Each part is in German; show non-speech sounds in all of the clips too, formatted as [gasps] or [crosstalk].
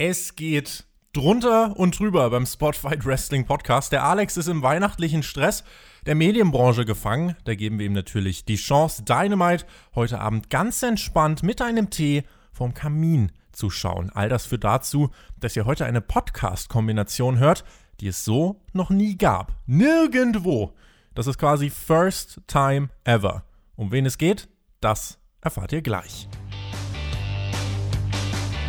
Es geht drunter und drüber beim Spotfight Wrestling Podcast. Der Alex ist im weihnachtlichen Stress der Medienbranche gefangen. Da geben wir ihm natürlich die Chance, Dynamite heute Abend ganz entspannt mit einem Tee vom Kamin zu schauen. All das führt dazu, dass ihr heute eine Podcast-Kombination hört, die es so noch nie gab. Nirgendwo. Das ist quasi First Time Ever. Um wen es geht, das erfahrt ihr gleich.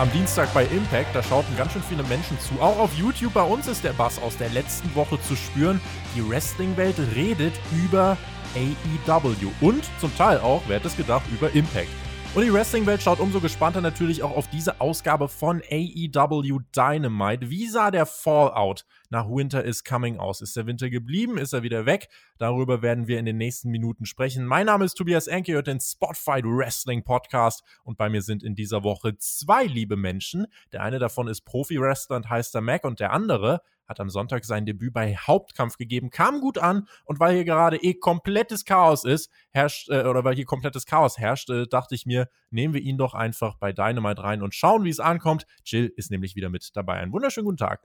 am Dienstag bei Impact. Da schauten ganz schön viele Menschen zu. Auch auf YouTube bei uns ist der Bass aus der letzten Woche zu spüren. Die Wrestling-Welt redet über AEW und zum Teil auch, wer hätte es gedacht, über Impact. Und die Wrestling-Welt schaut umso gespannter natürlich auch auf diese Ausgabe von AEW Dynamite. Wie sah der Fallout nach Winter is Coming aus? Ist der Winter geblieben? Ist er wieder weg? Darüber werden wir in den nächsten Minuten sprechen. Mein Name ist Tobias Enke, hört den Spotfight Wrestling Podcast und bei mir sind in dieser Woche zwei liebe Menschen. Der eine davon ist Profi-Wrestler und heißt der Mac und der andere hat am Sonntag sein Debüt bei Hauptkampf gegeben, kam gut an und weil hier gerade eh komplettes Chaos ist, herrscht, äh, oder weil hier komplettes Chaos herrscht, äh, dachte ich mir, nehmen wir ihn doch einfach bei Dynamite rein und schauen, wie es ankommt. Jill ist nämlich wieder mit dabei. Einen wunderschönen guten Tag.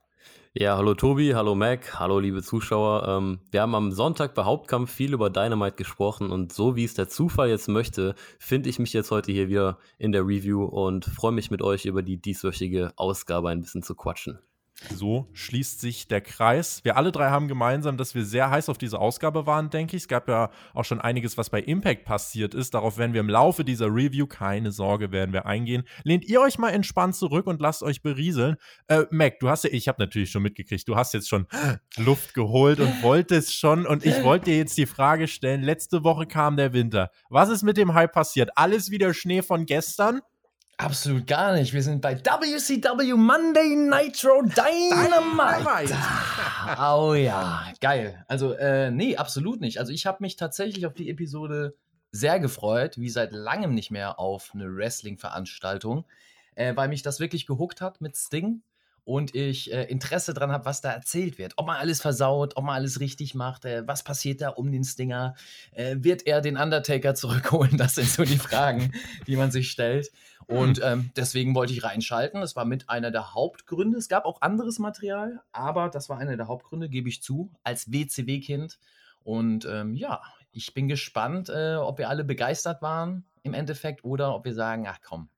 Ja, hallo Tobi, hallo Mac, hallo liebe Zuschauer. Ähm, wir haben am Sonntag bei Hauptkampf viel über Dynamite gesprochen und so wie es der Zufall jetzt möchte, finde ich mich jetzt heute hier wieder in der Review und freue mich mit euch über die dieswöchige Ausgabe ein bisschen zu quatschen. So schließt sich der Kreis. Wir alle drei haben gemeinsam, dass wir sehr heiß auf diese Ausgabe waren, denke ich. Es gab ja auch schon einiges, was bei Impact passiert ist. Darauf werden wir im Laufe dieser Review, keine Sorge, werden wir eingehen. Lehnt ihr euch mal entspannt zurück und lasst euch berieseln. Äh, Mac, du hast ja, ich habe natürlich schon mitgekriegt, du hast jetzt schon [gasps] Luft geholt und wolltest schon. Und ich [laughs] wollte dir jetzt die Frage stellen, letzte Woche kam der Winter. Was ist mit dem Hype passiert? Alles wieder Schnee von gestern? Absolut gar nicht. Wir sind bei WCW Monday Nitro Dynamite. Dynamite. oh ja, geil. Also, äh, nee, absolut nicht. Also, ich habe mich tatsächlich auf die Episode sehr gefreut, wie seit langem nicht mehr auf eine Wrestling-Veranstaltung, äh, weil mich das wirklich gehuckt hat mit Sting und ich äh, Interesse dran habe, was da erzählt wird. Ob man alles versaut, ob man alles richtig macht, äh, was passiert da um den Stinger, äh, wird er den Undertaker zurückholen? Das sind so die Fragen, die man sich stellt. Und ähm, deswegen wollte ich reinschalten. Das war mit einer der Hauptgründe. Es gab auch anderes Material, aber das war einer der Hauptgründe, gebe ich zu, als WCW-Kind. Und ähm, ja, ich bin gespannt, äh, ob wir alle begeistert waren im Endeffekt oder ob wir sagen, ach komm,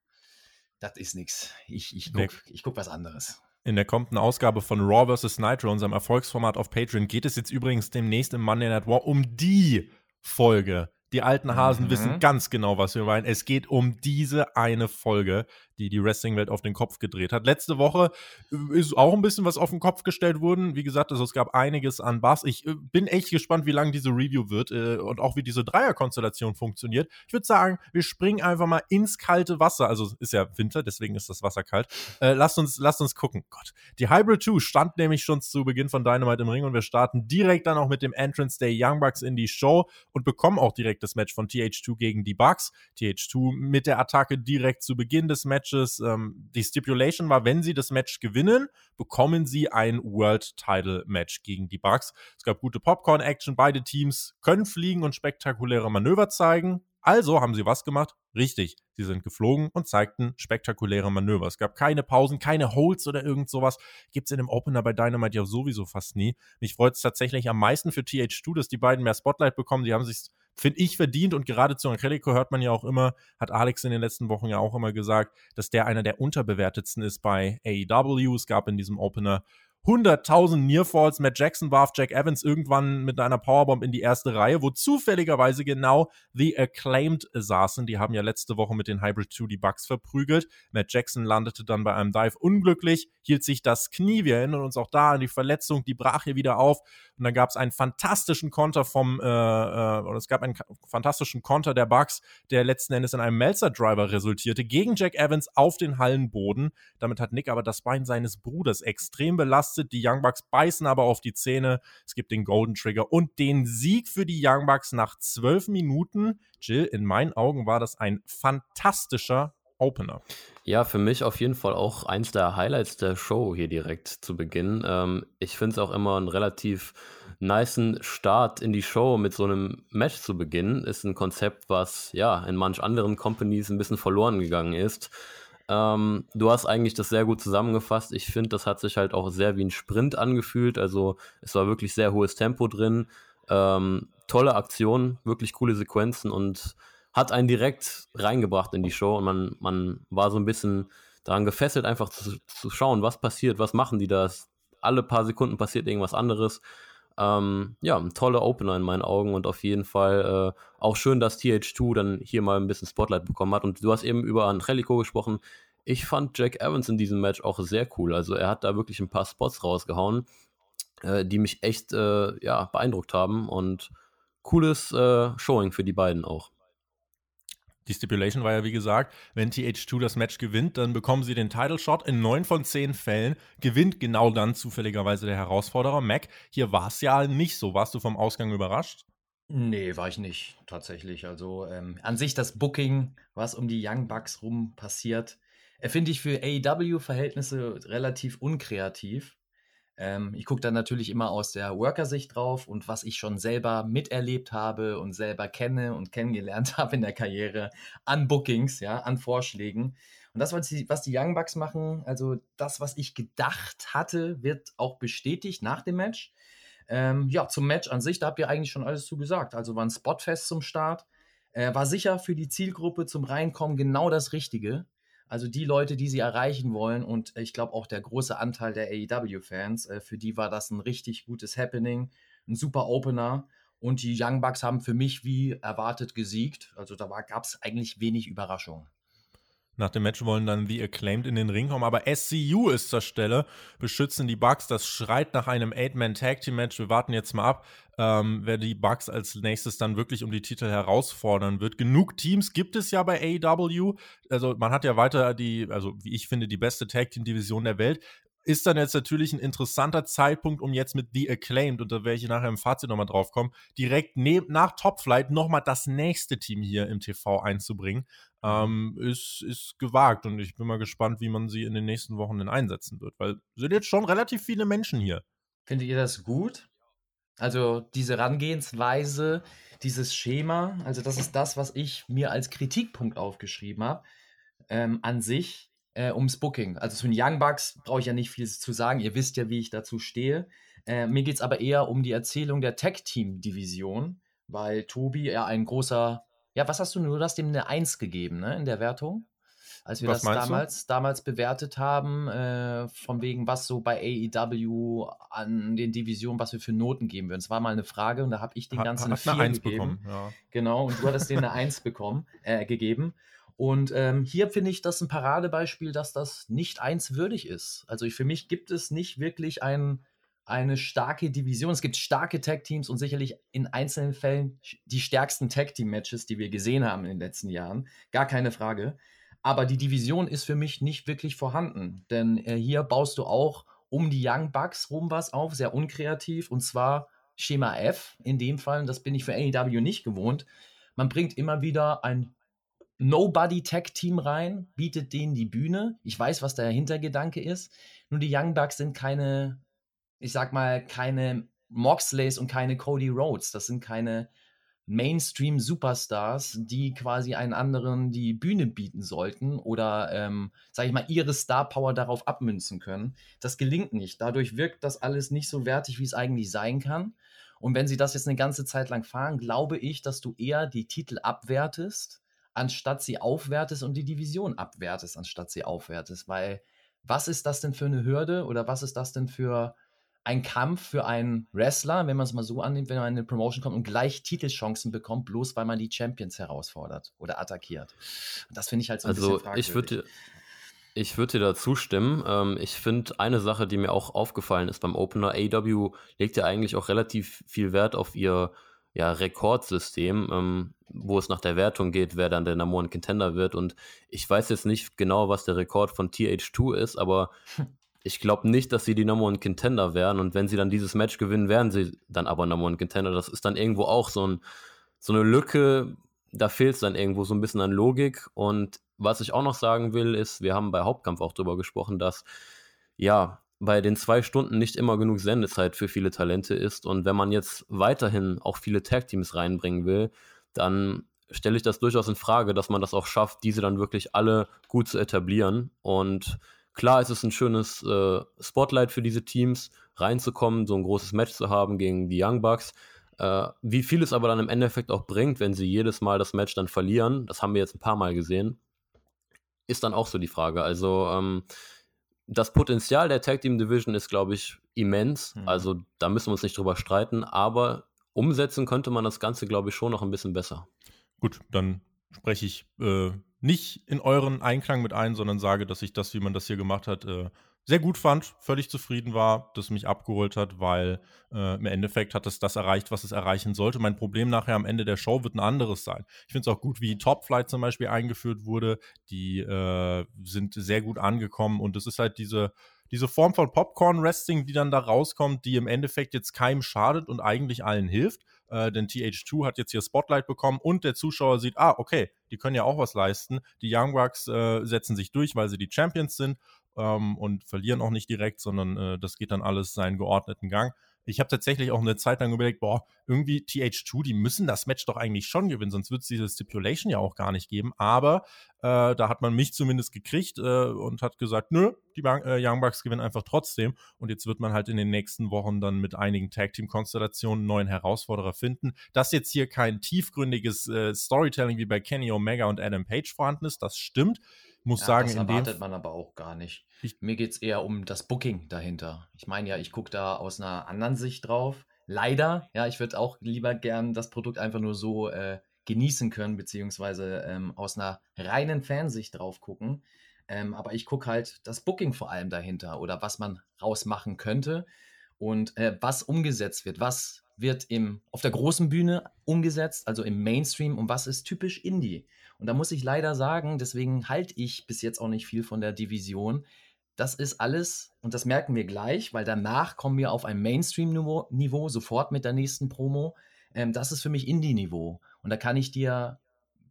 das ist nichts. Ich, ich gucke guck was anderes. In der kommenden Ausgabe von Raw vs. Nitro, unserem Erfolgsformat auf Patreon, geht es jetzt übrigens demnächst im Monday Night War um die Folge die alten Hasen mhm. wissen ganz genau, was wir meinen. Es geht um diese eine Folge, die die Wrestling-Welt auf den Kopf gedreht hat. Letzte Woche äh, ist auch ein bisschen was auf den Kopf gestellt worden. Wie gesagt, also es gab einiges an Bass. Ich äh, bin echt gespannt, wie lang diese Review wird äh, und auch wie diese Dreierkonstellation funktioniert. Ich würde sagen, wir springen einfach mal ins kalte Wasser. Also ist ja Winter, deswegen ist das Wasser kalt. Äh, lasst uns, lasst uns gucken. Gott, die Hybrid 2 stand nämlich schon zu Beginn von Dynamite im Ring und wir starten direkt dann auch mit dem Entrance der Young Bucks in die Show und bekommen auch direkt das Match von TH2 gegen die Bucks. TH2 mit der Attacke direkt zu Beginn des Matches. Ähm, die Stipulation war, wenn sie das Match gewinnen, bekommen sie ein World Title Match gegen die Bucks. Es gab gute Popcorn-Action. Beide Teams können fliegen und spektakuläre Manöver zeigen. Also haben sie was gemacht? Richtig, sie sind geflogen und zeigten spektakuläre Manöver. Es gab keine Pausen, keine Holds oder irgend sowas. Gibt es in dem Opener bei Dynamite ja sowieso fast nie. Mich freut es tatsächlich am meisten für TH2, dass die beiden mehr Spotlight bekommen. Die haben sich finde ich, verdient. Und gerade zu Angelico hört man ja auch immer, hat Alex in den letzten Wochen ja auch immer gesagt, dass der einer der unterbewertetsten ist bei AEW. Es gab in diesem Opener 100.000 Nearfalls. Matt Jackson warf Jack Evans irgendwann mit einer Powerbomb in die erste Reihe, wo zufälligerweise genau The Acclaimed saßen. Die haben ja letzte Woche mit den Hybrid 2 die Bugs verprügelt. Matt Jackson landete dann bei einem Dive unglücklich, hielt sich das Knie. Wir erinnern uns auch da an die Verletzung, die brach hier wieder auf. Und dann gab es einen fantastischen Konter vom, äh, äh, oder es gab einen fantastischen Konter der Bugs, der letzten Endes in einem Melzer-Driver resultierte, gegen Jack Evans auf den Hallenboden. Damit hat Nick aber das Bein seines Bruders extrem belastet ausgerastet. Die Young Bucks beißen aber auf die Zähne. Es gibt den Golden Trigger und den Sieg für die Young Bucks nach zwölf Minuten. Jill, in meinen Augen war das ein fantastischer Opener. Ja, für mich auf jeden Fall auch eins der Highlights der Show hier direkt zu Beginn. Ähm, ich finde es auch immer einen relativ niceen Start in die Show mit so einem Match zu beginnen. Ist ein Konzept, was ja in manch anderen Companies ein bisschen verloren gegangen ist. Ähm, du hast eigentlich das sehr gut zusammengefasst. Ich finde, das hat sich halt auch sehr wie ein Sprint angefühlt. Also es war wirklich sehr hohes Tempo drin. Ähm, tolle Aktionen, wirklich coole Sequenzen und hat einen direkt reingebracht in die Show und man, man war so ein bisschen daran gefesselt, einfach zu, zu schauen, was passiert, was machen die da. Alle paar Sekunden passiert irgendwas anderes. Ähm, ja, ein toller Opener in meinen Augen und auf jeden Fall äh, auch schön, dass TH2 dann hier mal ein bisschen Spotlight bekommen hat. Und du hast eben über Angelico gesprochen. Ich fand Jack Evans in diesem Match auch sehr cool. Also er hat da wirklich ein paar Spots rausgehauen, äh, die mich echt äh, ja, beeindruckt haben und cooles äh, Showing für die beiden auch. Die Stipulation war ja, wie gesagt, wenn TH2 das Match gewinnt, dann bekommen sie den Title Shot. In neun von zehn Fällen gewinnt genau dann zufälligerweise der Herausforderer. Mac, hier war es ja nicht so. Warst du vom Ausgang überrascht? Nee, war ich nicht, tatsächlich. Also ähm, an sich das Booking, was um die Young Bucks rum passiert, finde ich für AEW-Verhältnisse relativ unkreativ. Ähm, ich gucke dann natürlich immer aus der Worker-Sicht drauf und was ich schon selber miterlebt habe und selber kenne und kennengelernt [laughs] habe in der Karriere an Bookings, ja, an Vorschlägen. Und das, was die, was die Young Bucks machen, also das, was ich gedacht hatte, wird auch bestätigt nach dem Match. Ähm, ja, zum Match an sich, da habt ihr eigentlich schon alles zugesagt. Also war ein Spotfest zum Start. Äh, war sicher für die Zielgruppe zum Reinkommen genau das Richtige. Also die Leute, die sie erreichen wollen und ich glaube auch der große Anteil der AEW-Fans, äh, für die war das ein richtig gutes Happening, ein super Opener. Und die Young Bucks haben für mich wie erwartet gesiegt. Also da gab es eigentlich wenig Überraschung. Nach dem Match wollen dann The Acclaimed in den Ring kommen, aber SCU ist zur Stelle, beschützen die Bucks. Das schreit nach einem Eight-Man-Tag-Team-Match. Wir warten jetzt mal ab, ähm, wer die Bucks als nächstes dann wirklich um die Titel herausfordern wird. Genug Teams gibt es ja bei AEW. Also man hat ja weiter die, also wie ich finde, die beste Tag-Team-Division der Welt ist dann jetzt natürlich ein interessanter Zeitpunkt, um jetzt mit The Acclaimed, werde ich nachher im Fazit nochmal drauf kommen, direkt neben, nach Top Flight nochmal das nächste Team hier im TV einzubringen. Ähm, ist, ist gewagt und ich bin mal gespannt, wie man sie in den nächsten Wochen denn einsetzen wird, weil sind jetzt schon relativ viele Menschen hier. Findet ihr das gut? Also diese Herangehensweise, dieses Schema, also das ist das, was ich mir als Kritikpunkt aufgeschrieben habe. Ähm, an sich äh, ums Booking. Also zu den Young Bucks brauche ich ja nicht viel zu sagen. Ihr wisst ja, wie ich dazu stehe. Äh, mir geht es aber eher um die Erzählung der Tag-Team-Division, weil Tobi ja ein großer. Ja, was hast du? Du hast ihm eine 1 gegeben, ne, in der Wertung? Als wir was das damals, damals bewertet haben, äh, von wegen, was so bei AEW an den Divisionen, was wir für Noten geben würden. Es war mal eine Frage und da habe ich den ganzen hat eine 4 gegeben. Bekommen, ja. Genau, und du hattest denen eine 1 bekommen, äh, gegeben. Und ähm, hier finde ich das ein Paradebeispiel, dass das nicht eins würdig ist. Also für mich gibt es nicht wirklich ein, eine starke Division. Es gibt starke Tag-Teams und sicherlich in einzelnen Fällen die stärksten Tag-Team-Matches, die wir gesehen haben in den letzten Jahren. Gar keine Frage. Aber die Division ist für mich nicht wirklich vorhanden. Denn äh, hier baust du auch um die Young Bucks rum was auf, sehr unkreativ. Und zwar Schema F in dem Fall. Und das bin ich für AEW nicht gewohnt. Man bringt immer wieder ein Nobody-Tag-Team rein, bietet denen die Bühne. Ich weiß, was der Hintergedanke ist. Nur die Young Bucks sind keine, ich sag mal, keine Moxleys und keine Cody Rhodes. Das sind keine Mainstream-Superstars, die quasi einen anderen die Bühne bieten sollten oder, ähm, sag ich mal, ihre Star-Power darauf abmünzen können. Das gelingt nicht. Dadurch wirkt das alles nicht so wertig, wie es eigentlich sein kann. Und wenn sie das jetzt eine ganze Zeit lang fahren, glaube ich, dass du eher die Titel abwertest anstatt sie aufwertest und die Division abwertest, anstatt sie aufwertest. Weil was ist das denn für eine Hürde oder was ist das denn für ein Kampf für einen Wrestler, wenn man es mal so annimmt, wenn man in eine Promotion kommt und gleich Titelchancen bekommt, bloß weil man die Champions herausfordert oder attackiert. das finde ich halt so ein also bisschen fragwürdig. Ich würde ich würde dir da zustimmen. Ähm, ich finde eine Sache, die mir auch aufgefallen ist beim Opener, AW legt ja eigentlich auch relativ viel Wert auf ihr ja, Rekordsystem, ähm, wo es nach der Wertung geht, wer dann der Number One Contender wird. Und ich weiß jetzt nicht genau, was der Rekord von TH2 ist, aber [laughs] ich glaube nicht, dass sie die Number One Contender wären. Und wenn sie dann dieses Match gewinnen, wären sie dann aber Number One Contender. Das ist dann irgendwo auch so, ein, so eine Lücke. Da fehlt es dann irgendwo so ein bisschen an Logik. Und was ich auch noch sagen will, ist, wir haben bei Hauptkampf auch darüber gesprochen, dass ja, bei den zwei Stunden nicht immer genug Sendezeit für viele Talente ist. Und wenn man jetzt weiterhin auch viele Tag-Teams reinbringen will, dann stelle ich das durchaus in Frage, dass man das auch schafft, diese dann wirklich alle gut zu etablieren. Und klar ist es ein schönes äh, Spotlight für diese Teams, reinzukommen, so ein großes Match zu haben gegen die Young Bucks. Äh, wie viel es aber dann im Endeffekt auch bringt, wenn sie jedes Mal das Match dann verlieren, das haben wir jetzt ein paar Mal gesehen, ist dann auch so die Frage. Also ähm, das Potenzial der Tag Team Division ist, glaube ich, immens. Mhm. Also da müssen wir uns nicht drüber streiten, aber umsetzen könnte man das Ganze, glaube ich, schon noch ein bisschen besser. Gut, dann spreche ich äh, nicht in euren Einklang mit ein, sondern sage, dass ich das, wie man das hier gemacht hat, äh, sehr gut fand, völlig zufrieden war, das mich abgeholt hat, weil äh, im Endeffekt hat es das erreicht, was es erreichen sollte. Mein Problem nachher am Ende der Show wird ein anderes sein. Ich finde es auch gut, wie Top Flight zum Beispiel eingeführt wurde. Die äh, sind sehr gut angekommen und es ist halt diese diese Form von Popcorn-Wrestling, die dann da rauskommt, die im Endeffekt jetzt keinem schadet und eigentlich allen hilft, äh, denn TH2 hat jetzt hier Spotlight bekommen und der Zuschauer sieht, ah, okay, die können ja auch was leisten. Die Young Bucks äh, setzen sich durch, weil sie die Champions sind ähm, und verlieren auch nicht direkt, sondern äh, das geht dann alles seinen geordneten Gang. Ich habe tatsächlich auch eine Zeit lang überlegt, boah, irgendwie TH2, die müssen das Match doch eigentlich schon gewinnen, sonst wird es diese Stipulation ja auch gar nicht geben. Aber äh, da hat man mich zumindest gekriegt äh, und hat gesagt, nö, die Bank, äh, Young Bucks gewinnen einfach trotzdem. Und jetzt wird man halt in den nächsten Wochen dann mit einigen Tag-Team-Konstellationen neuen Herausforderer finden. Dass jetzt hier kein tiefgründiges äh, Storytelling wie bei Kenny Omega und Adam Page vorhanden ist, das stimmt muss ja, sagen, das erwartet man aber auch gar nicht. Ich, Mir geht es eher um das Booking dahinter. Ich meine ja, ich gucke da aus einer anderen Sicht drauf. Leider, ja, ich würde auch lieber gern das Produkt einfach nur so äh, genießen können, beziehungsweise ähm, aus einer reinen Fansicht drauf gucken. Ähm, aber ich gucke halt das Booking vor allem dahinter oder was man rausmachen könnte und äh, was umgesetzt wird, was wird im, auf der großen Bühne umgesetzt, also im Mainstream und was ist typisch Indie. Und da muss ich leider sagen, deswegen halte ich bis jetzt auch nicht viel von der Division. Das ist alles, und das merken wir gleich, weil danach kommen wir auf ein Mainstream-Niveau, sofort mit der nächsten Promo. Ähm, das ist für mich Indie-Niveau. Und da kann ich dir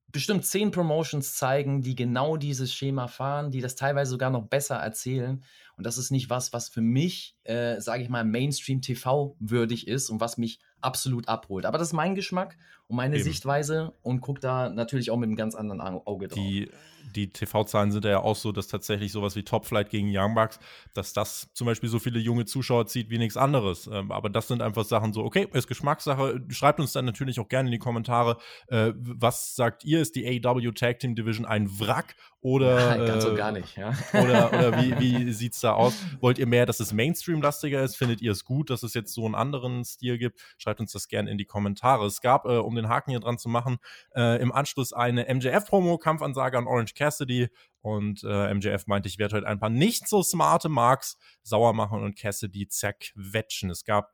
bestimmt zehn Promotions zeigen, die genau dieses Schema fahren, die das teilweise sogar noch besser erzählen. Und das ist nicht was, was für mich, äh, sage ich mal, Mainstream-TV würdig ist und was mich absolut abholt. Aber das ist mein Geschmack und meine Eben. Sichtweise und gucke da natürlich auch mit einem ganz anderen Auge drauf. Die, die TV-Zahlen sind ja auch so, dass tatsächlich sowas wie Topflight gegen Young Bucks, dass das zum Beispiel so viele junge Zuschauer zieht wie nichts anderes. Ähm, aber das sind einfach Sachen so, okay, ist Geschmackssache. Schreibt uns dann natürlich auch gerne in die Kommentare, äh, was sagt ihr, ist die AW Tag Team Division ein Wrack oder. [laughs] Ja, ganz äh, und gar nicht, ja. [laughs] Oder, oder wie, [laughs] wie sieht es da aus? Wollt ihr mehr, dass es Mainstream-lastiger ist? Findet ihr es gut, dass es jetzt so einen anderen Stil gibt? Schreibt uns das gerne in die Kommentare. Es gab, äh, um den Haken hier dran zu machen, äh, im Anschluss eine MJF-Promo, Kampfansage an Orange Cassidy. Und äh, MJF meinte, ich werde heute ein paar nicht so smarte Marks sauer machen und Cassidy zerquetschen. Es gab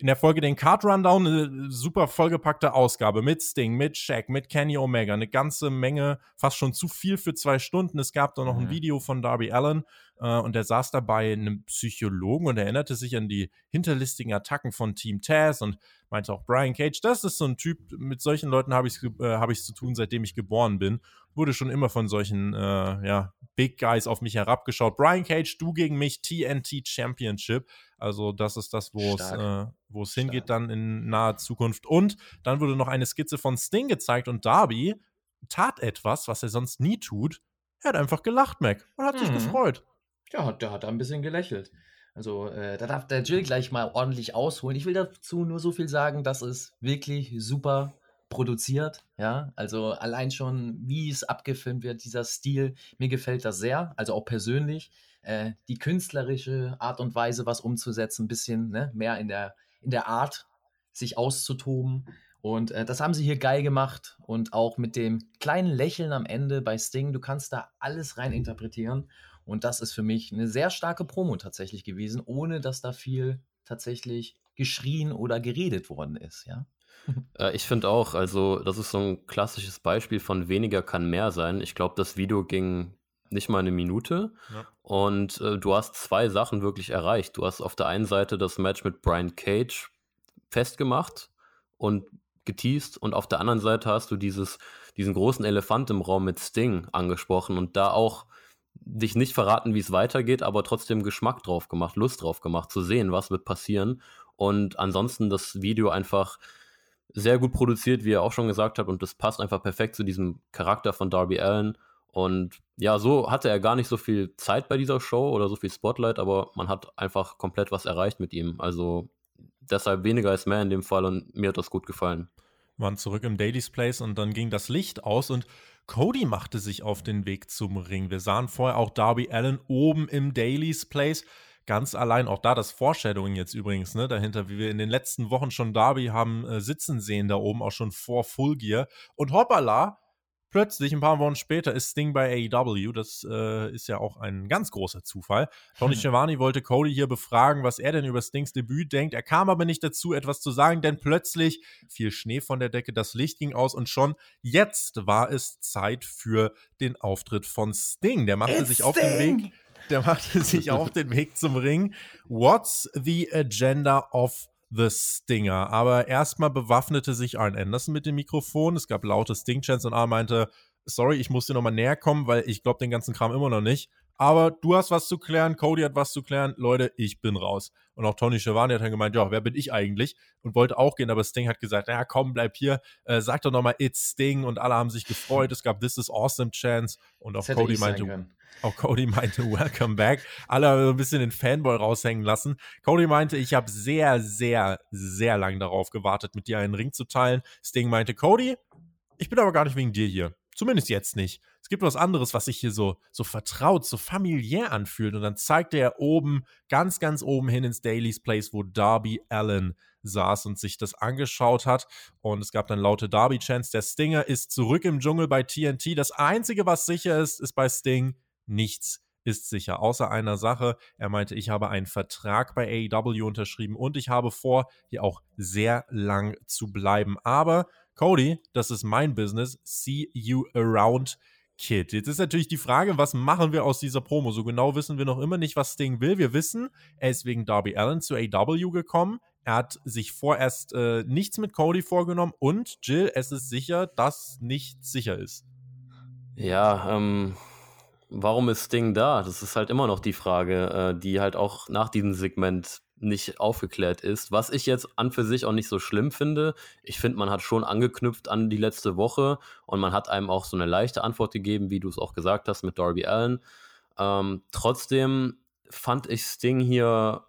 in der Folge den Card Rundown, eine super vollgepackte Ausgabe mit Sting, mit Shaq, mit Kenny Omega, eine ganze Menge, fast schon zu viel für zwei Stunden. Es gab da noch mhm. ein Video von Darby Allen äh, und der saß dabei einem Psychologen und erinnerte sich an die hinterlistigen Attacken von Team Taz und meinte auch Brian Cage, das ist so ein Typ, mit solchen Leuten habe ich es äh, hab zu tun, seitdem ich geboren bin. Wurde schon immer von solchen äh, ja, Big Guys auf mich herabgeschaut. Brian Cage, du gegen mich, TNT Championship. Also das ist das, wo es, äh, wo es hingeht dann in naher Zukunft. Und dann wurde noch eine Skizze von Sting gezeigt und Darby tat etwas, was er sonst nie tut. Er hat einfach gelacht, Mac, und hat mhm. sich gefreut. Ja, der hat da ein bisschen gelächelt. Also äh, da darf der Jill gleich mal ordentlich ausholen. Ich will dazu nur so viel sagen, dass es wirklich super produziert. Ja, also allein schon, wie es abgefilmt wird, dieser Stil, mir gefällt das sehr. Also auch persönlich äh, die künstlerische Art und Weise, was umzusetzen, ein bisschen ne, mehr in der, in der Art, sich auszutoben. Und äh, das haben sie hier geil gemacht und auch mit dem kleinen Lächeln am Ende bei Sting. Du kannst da alles rein interpretieren. Und das ist für mich eine sehr starke Promo tatsächlich gewesen, ohne dass da viel tatsächlich geschrien oder geredet worden ist, ja. [laughs] Äh, ich finde auch, also das ist so ein klassisches Beispiel von weniger kann mehr sein. Ich glaube, das Video ging nicht mal eine Minute. Ja. Und äh, du hast zwei Sachen wirklich erreicht. Du hast auf der einen Seite das Match mit Brian Cage festgemacht und geteased und auf der anderen Seite hast du dieses, diesen großen Elefant im Raum mit Sting angesprochen und da auch dich nicht verraten, wie es weitergeht, aber trotzdem Geschmack drauf gemacht, Lust drauf gemacht, zu sehen, was wird passieren. Und ansonsten das Video einfach sehr gut produziert, wie er auch schon gesagt hat, und das passt einfach perfekt zu diesem Charakter von Darby Allen. Und ja, so hatte er gar nicht so viel Zeit bei dieser Show oder so viel Spotlight, aber man hat einfach komplett was erreicht mit ihm. Also deshalb weniger als mehr in dem Fall und mir hat das gut gefallen. Waren zurück im Daily's Place und dann ging das Licht aus und Cody machte sich auf den Weg zum Ring. Wir sahen vorher auch Darby Allen oben im Daily's Place. Ganz allein, auch da das Foreshadowing jetzt übrigens, ne, dahinter, wie wir in den letzten Wochen schon Darby haben äh, sitzen sehen, da oben auch schon vor Full Gear. Und hoppala, Plötzlich, ein paar Wochen später, ist Sting bei AEW. Das äh, ist ja auch ein ganz großer Zufall. Tony Schiavone wollte Cody hier befragen, was er denn über Stings Debüt denkt. Er kam aber nicht dazu, etwas zu sagen, denn plötzlich fiel Schnee von der Decke, das Licht ging aus und schon jetzt war es Zeit für den Auftritt von Sting. Der machte It's sich auf den Weg. Der machte sich auf den Weg zum Ring. What's the agenda of The Stinger. Aber erstmal bewaffnete sich Arn Anderson mit dem Mikrofon. Es gab laute Sting-Chants und Arn meinte, sorry, ich muss dir nochmal näher kommen, weil ich glaube den ganzen Kram immer noch nicht. Aber du hast was zu klären, Cody hat was zu klären. Leute, ich bin raus. Und auch Tony Schiavone hat dann gemeint, ja, wer bin ich eigentlich? Und wollte auch gehen, aber Sting hat gesagt, ja, komm, bleib hier. Äh, sag doch nochmal, it's Sting. Und alle haben sich gefreut. Es gab This is Awesome Chance. Und auch Cody meinte, auch Cody meinte, welcome back. Alle haben ein bisschen den Fanboy raushängen lassen. Cody meinte, ich habe sehr, sehr, sehr lang darauf gewartet, mit dir einen Ring zu teilen. Sting meinte, Cody, ich bin aber gar nicht wegen dir hier. Zumindest jetzt nicht. Gibt was anderes, was sich hier so, so vertraut, so familiär anfühlt. Und dann zeigte er oben, ganz, ganz oben hin ins Daily's Place, wo Darby Allen saß und sich das angeschaut hat. Und es gab dann laute Darby-Chants. Der Stinger ist zurück im Dschungel bei TNT. Das Einzige, was sicher ist, ist bei Sting nichts ist sicher, außer einer Sache. Er meinte, ich habe einen Vertrag bei AEW unterschrieben und ich habe vor, hier auch sehr lang zu bleiben. Aber Cody, das ist mein Business. See you around. Kid. Jetzt ist natürlich die Frage, was machen wir aus dieser Promo? So genau wissen wir noch immer nicht, was Sting will. Wir wissen, er ist wegen Darby Allen zu AW gekommen. Er hat sich vorerst äh, nichts mit Cody vorgenommen und Jill, es ist sicher, dass nichts sicher ist. Ja, ähm, warum ist Sting da? Das ist halt immer noch die Frage, äh, die halt auch nach diesem Segment nicht aufgeklärt ist. Was ich jetzt an für sich auch nicht so schlimm finde. Ich finde, man hat schon angeknüpft an die letzte Woche und man hat einem auch so eine leichte Antwort gegeben, wie du es auch gesagt hast mit Darby Allen. Ähm, trotzdem fand ich Sting hier,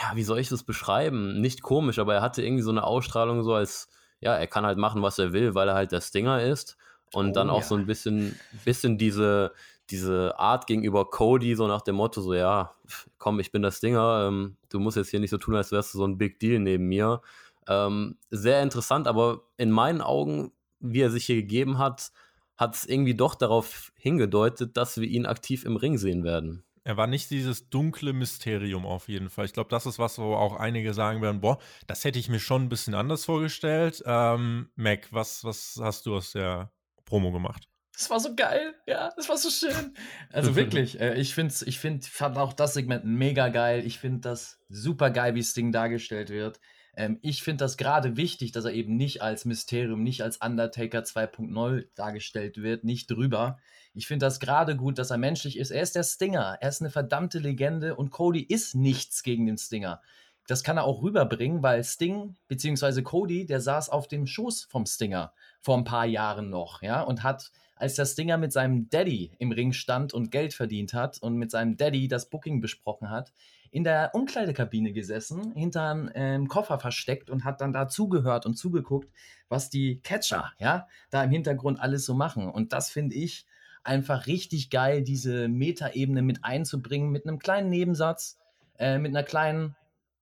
ja, wie soll ich das beschreiben? Nicht komisch, aber er hatte irgendwie so eine Ausstrahlung, so als, ja, er kann halt machen, was er will, weil er halt der Stinger ist. Und oh, dann auch ja. so ein bisschen, bisschen diese, diese Art gegenüber Cody, so nach dem Motto, so ja, komm, ich bin das Dinger, ähm, du musst jetzt hier nicht so tun, als wärst du so ein Big Deal neben mir. Ähm, sehr interessant, aber in meinen Augen, wie er sich hier gegeben hat, hat es irgendwie doch darauf hingedeutet, dass wir ihn aktiv im Ring sehen werden. Er war nicht dieses dunkle Mysterium auf jeden Fall. Ich glaube, das ist was, wo auch einige sagen werden, boah, das hätte ich mir schon ein bisschen anders vorgestellt. Ähm, Mac, was, was hast du aus der Promo gemacht? Das war so geil, ja, das war so schön. Also wirklich, äh, ich finde, ich find, fand auch das Segment mega geil. Ich finde das super geil, wie Sting dargestellt wird. Ähm, ich finde das gerade wichtig, dass er eben nicht als Mysterium, nicht als Undertaker 2.0 dargestellt wird, nicht drüber. Ich finde das gerade gut, dass er menschlich ist. Er ist der Stinger, er ist eine verdammte Legende und Cody ist nichts gegen den Stinger. Das kann er auch rüberbringen, weil Sting bzw. Cody, der saß auf dem Schoß vom Stinger vor ein paar Jahren noch, ja, und hat als der Stinger mit seinem Daddy im Ring stand und Geld verdient hat und mit seinem Daddy das Booking besprochen hat, in der Umkleidekabine gesessen, hinterm ähm, Koffer versteckt und hat dann da zugehört und zugeguckt, was die Catcher, ja, da im Hintergrund alles so machen. Und das finde ich einfach richtig geil, diese Metaebene mit einzubringen, mit einem kleinen Nebensatz, äh, mit einer kleinen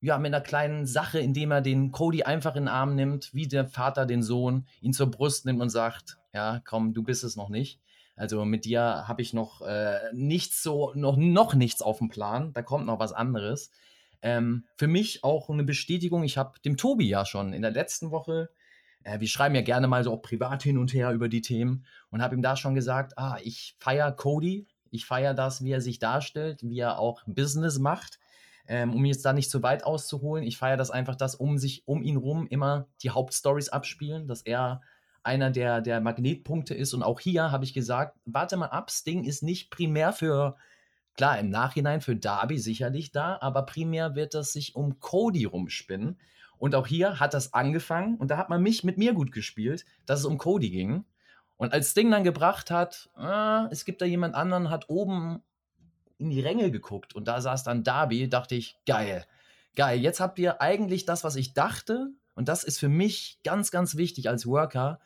ja, mit einer kleinen Sache, indem er den Cody einfach in den Arm nimmt, wie der Vater den Sohn, ihn zur Brust nimmt und sagt, ja, komm, du bist es noch nicht. Also mit dir habe ich noch äh, nichts so, noch, noch nichts auf dem Plan. Da kommt noch was anderes. Ähm, für mich auch eine Bestätigung, ich habe dem Tobi ja schon in der letzten Woche Äh, wir schreiben ja gerne mal so auch privat hin und her über die Themen und habe ihm da schon gesagt, ah, ich feiere Cody, ich feiere das, wie er sich darstellt, wie er auch Business macht. Ähm, um jetzt da nicht zu weit auszuholen, ich feiere das einfach, dass um sich, um ihn rum immer die Hauptstories abspielen, dass er einer der, der Magnetpunkte ist. Und auch hier habe ich gesagt, warte mal ab, Sting ist nicht primär für, klar, im Nachhinein für Darby sicherlich da, aber primär wird das sich um Cody rumspinnen. Und auch hier hat das angefangen und da hat man mich mit mir gut gespielt, dass es um Cody ging. Und als Sting dann gebracht hat, äh, es gibt da jemand anderen, hat oben in die Ränge geguckt und da saß dann Darby, dachte ich, geil, geil. Jetzt habt ihr eigentlich das, was ich dachte und das ist für mich ganz, ganz wichtig als Worker,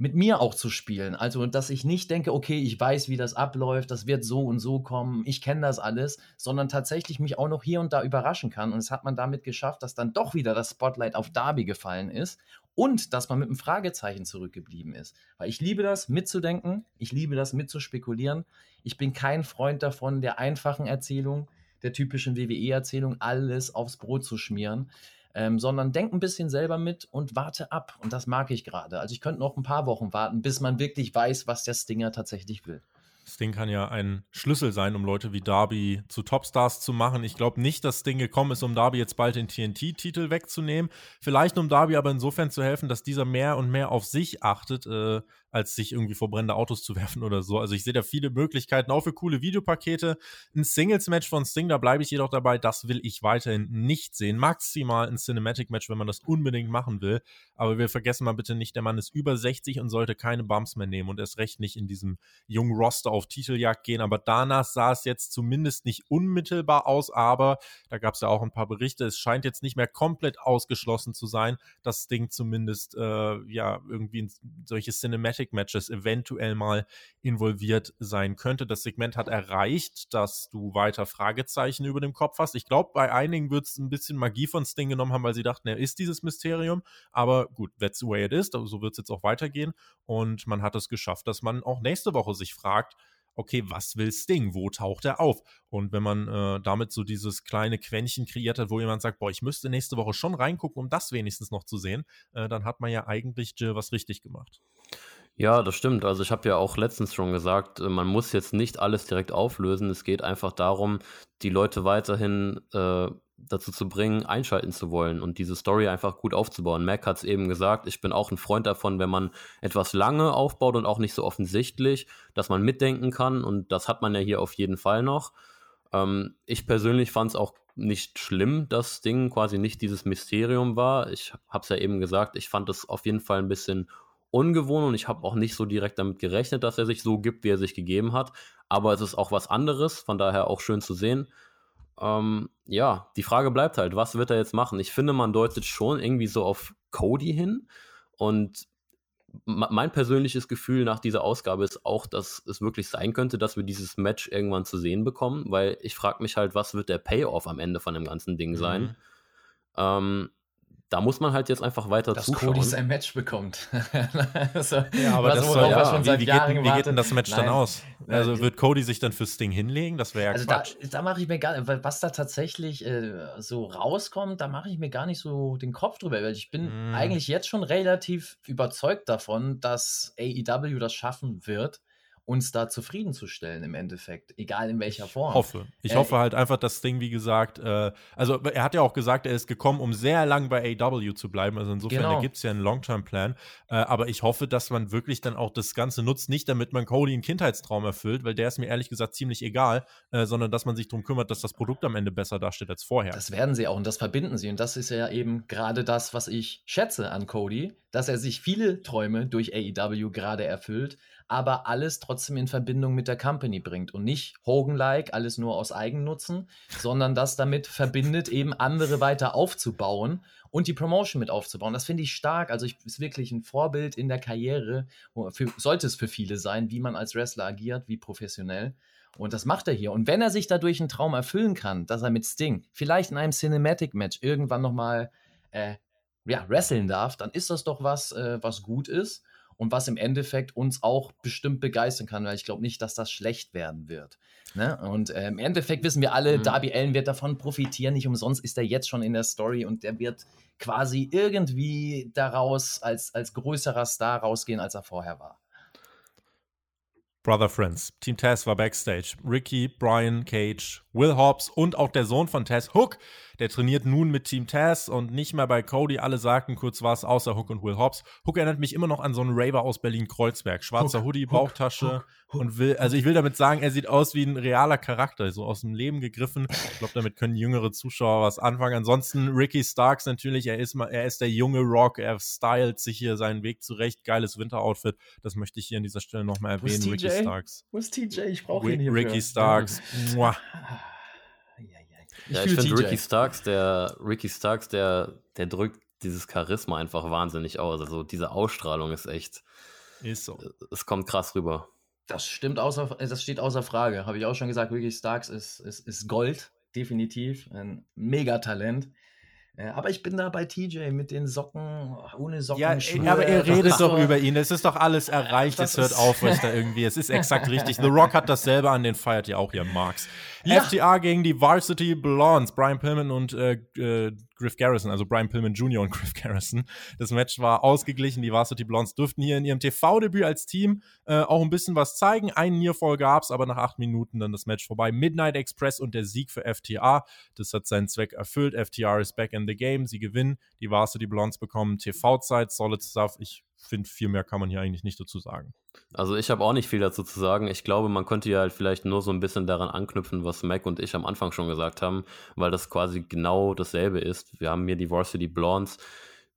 mit mir auch zu spielen. Also, dass ich nicht denke, okay, ich weiß, wie das abläuft, das wird so und so kommen, ich kenne das alles, sondern tatsächlich mich auch noch hier und da überraschen kann. Und es hat man damit geschafft, dass dann doch wieder das Spotlight auf Darby gefallen ist und dass man mit einem Fragezeichen zurückgeblieben ist. Weil ich liebe das, mitzudenken, ich liebe das, mitzuspekulieren. Ich bin kein Freund davon, der einfachen Erzählung, der typischen WWE-Erzählung, alles aufs Brot zu schmieren ähm, sondern denk ein bisschen selber mit und warte ab. Und das mag ich gerade. Also ich könnte noch ein paar Wochen warten, bis man wirklich weiß, was der Stinger tatsächlich will. Sting kann ja ein Schlüssel sein, um Leute wie Darby zu Topstars zu machen. Ich glaube nicht, dass Sting gekommen ist, um Darby jetzt bald den TNT-Titel wegzunehmen. Vielleicht um Darby aber insofern zu helfen, dass dieser mehr und mehr auf sich achtet, äh, als sich irgendwie vor brennende Autos zu [laughs] werfen oder so. Also ich sehe da viele Möglichkeiten, auch für coole Videopakete. Ein Singles-Match von Sting, da bleibe ich jedoch dabei, das will ich weiterhin nicht sehen. Maximal ein Cinematic-Match, wenn man das unbedingt machen will. Aber wir vergessen mal bitte nicht, der Mann ist über 60 und sollte keine Bumps mehr nehmen und erst recht nicht in diesem jungen Roster auf Titeljagd gehen. Aber danach sah es jetzt zumindest nicht unmittelbar aus, aber da gab es ja auch ein paar Berichte. Es scheint jetzt nicht mehr komplett ausgeschlossen zu sein, dass Sting zumindest äh, ja irgendwie solche Cinematic Matches eventuell mal involviert sein könnte. Das Segment hat erreicht, dass du weiter Fragezeichen über dem Kopf hast. Ich glaube, bei einigen wird es ein bisschen Magie von Sting genommen haben, weil sie dachten, er ist dieses Mysterium. Aber gut, that's the way it is. So wird es jetzt auch weitergehen. Und man hat es geschafft, dass man auch nächste Woche sich fragt, okay, was will Sting? Wo taucht er auf? Und wenn man äh, damit so dieses kleine Quäntchen kreiert hat, wo jemand sagt, boah, ich müsste nächste Woche schon reingucken, um das wenigstens noch zu sehen, äh, dann hat man ja eigentlich Jill was richtig gemacht. Ja, das stimmt. Also ich habe ja auch letztens schon gesagt, äh, man muss jetzt nicht alles direkt auflösen. Es geht einfach darum, die Leute weiterhin äh, dazu zu bringen, einschalten zu wollen und diese Story einfach gut aufzubauen. Mac hat es eben gesagt, ich bin auch ein Freund davon, wenn man etwas lange aufbaut und auch nicht so offensichtlich, dass man mitdenken kann und das hat man ja hier auf jeden Fall noch. Ähm, ich persönlich fand es auch nicht schlimm, dass Ding quasi nicht dieses Mysterium war. Ich habe es ja eben gesagt, ich fand es auf jeden Fall ein bisschen ungewohnt und ich habe auch nicht so direkt damit gerechnet, dass er sich so gibt, wie er sich gegeben hat. Aber es ist auch was anderes, von daher auch schön zu sehen. Ähm, ja, die Frage bleibt halt, was wird er jetzt machen? Ich finde, man deutet schon irgendwie so auf Cody hin und mein persönliches Gefühl nach dieser Ausgabe ist auch, dass es wirklich sein könnte, dass wir dieses Match irgendwann zu sehen bekommen, weil ich frage mich halt, was wird der Payoff am Ende von dem ganzen Ding sein? Mhm. Ähm, da muss man halt jetzt einfach weiter Dass zuschauen. Dass Cody sein Match bekommt. [laughs] so, ja, aber das soll, ja, wie, wie, geht, wie, geht, denn das Match Nein. dann aus? Also wird Cody sich dann fürs Ding hinlegen? Das wäre ja also Quatsch. Da, da mache ich mir gar nicht, was da tatsächlich äh, so rauskommt, da mache ich mir gar nicht so den Kopf drüber, weil ich bin mm. eigentlich jetzt schon relativ überzeugt davon, dass AEW das schaffen wird, uns da zufriedenzustellen im Endeffekt, egal in welcher Form. Ich hoffe. Ich äh, hoffe halt einfach, das Ding, wie gesagt, äh, also er hat ja auch gesagt, er ist gekommen, um sehr lang bei AW zu bleiben. Also insofern genau. gibt es ja einen Long-Term-Plan. Äh, aber ich hoffe, dass man wirklich dann auch das Ganze nutzt, nicht damit man Cody einen Kindheitstraum erfüllt, weil der ist mir ehrlich gesagt ziemlich egal, äh, sondern dass man sich darum kümmert, dass das Produkt am Ende besser dasteht als vorher. Das werden sie auch und das verbinden sie. Und das ist ja eben gerade das, was ich schätze an Cody, dass er sich viele Träume durch AEW gerade erfüllt, aber alles trotzdem in Verbindung mit der Company bringt und nicht Hogan-like, alles nur aus Eigennutzen, sondern das damit verbindet, eben andere weiter aufzubauen und die Promotion mit aufzubauen. Das finde ich stark. Also ich ist wirklich ein Vorbild in der Karriere, für, sollte es für viele sein, wie man als Wrestler agiert, wie professionell. Und das macht er hier. Und wenn er sich dadurch einen Traum erfüllen kann, dass er mit Sting vielleicht in einem Cinematic-Match irgendwann nochmal äh, ja, wresteln darf, dann ist das doch was, äh, was gut ist. Und was im Endeffekt uns auch bestimmt begeistern kann, weil ich glaube nicht, dass das schlecht werden wird. Ne? Und äh, im Endeffekt wissen wir alle, mhm. Darby Allen wird davon profitieren. Nicht umsonst ist er jetzt schon in der Story und der wird quasi irgendwie daraus als, als größerer Star rausgehen, als er vorher war. Brother Friends. Team Tess war backstage. Ricky, Brian, Cage, Will Hobbs und auch der Sohn von Tess, Hook, der trainiert nun mit Team Taz und nicht mehr bei Cody. Alle sagten kurz was, außer Hook und Will Hobbs. Hook erinnert mich immer noch an so einen Raver aus Berlin-Kreuzberg. Schwarzer Hook, Hoodie, Bauchtasche Hook, und will, also ich will damit sagen, er sieht aus wie ein realer Charakter, so aus dem Leben gegriffen. Ich glaube, damit können jüngere Zuschauer was anfangen. Ansonsten Ricky Starks natürlich, er ist, mal, er ist der junge Rock, er stylt sich hier seinen Weg zurecht. Geiles Winteroutfit, das möchte ich hier an dieser Stelle nochmal erwähnen. Ricky Starks. Wo ist TJ? Ich brauche ihn hier. Ricky Starks. Mua. Ich ja, ich finde Ricky Starks, der Ricky Starks, der, der drückt dieses Charisma einfach wahnsinnig aus. Also diese Ausstrahlung ist echt. Ist so. Es kommt krass rüber. Das stimmt außer, das steht außer Frage. Habe ich auch schon gesagt, Ricky Starks ist, ist, ist Gold, definitiv. Ein Megatalent. Aber ich bin da bei TJ mit den Socken, ohne Socken. Ja, Schuhe. aber ihr [laughs] redet doch über ihn. Es ist doch alles erreicht. Es hört auf, [laughs] was da irgendwie. Es ist exakt richtig. The Rock hat dasselbe an den feiert ja auch, ihr Marks. Ja. FTA gegen die Varsity Blondes, Brian Pillman und äh, äh, Griff Garrison, also Brian Pillman Jr. und [laughs] Griff Garrison. Das Match war ausgeglichen. Die Varsity Blondes durften hier in ihrem TV-Debüt als Team äh, auch ein bisschen was zeigen. Einen Nearfall gab es, aber nach acht Minuten dann das Match vorbei. Midnight Express und der Sieg für FTA. Das hat seinen Zweck erfüllt. FTA is back in the game. Sie gewinnen. Die Varsity Blondes bekommen TV-Zeit. Solid Stuff. Ich finde, viel mehr kann man hier eigentlich nicht dazu sagen. Also ich habe auch nicht viel dazu zu sagen. Ich glaube, man könnte ja halt vielleicht nur so ein bisschen daran anknüpfen, was Mac und ich am Anfang schon gesagt haben, weil das quasi genau dasselbe ist. Wir haben hier die Varsity Blondes,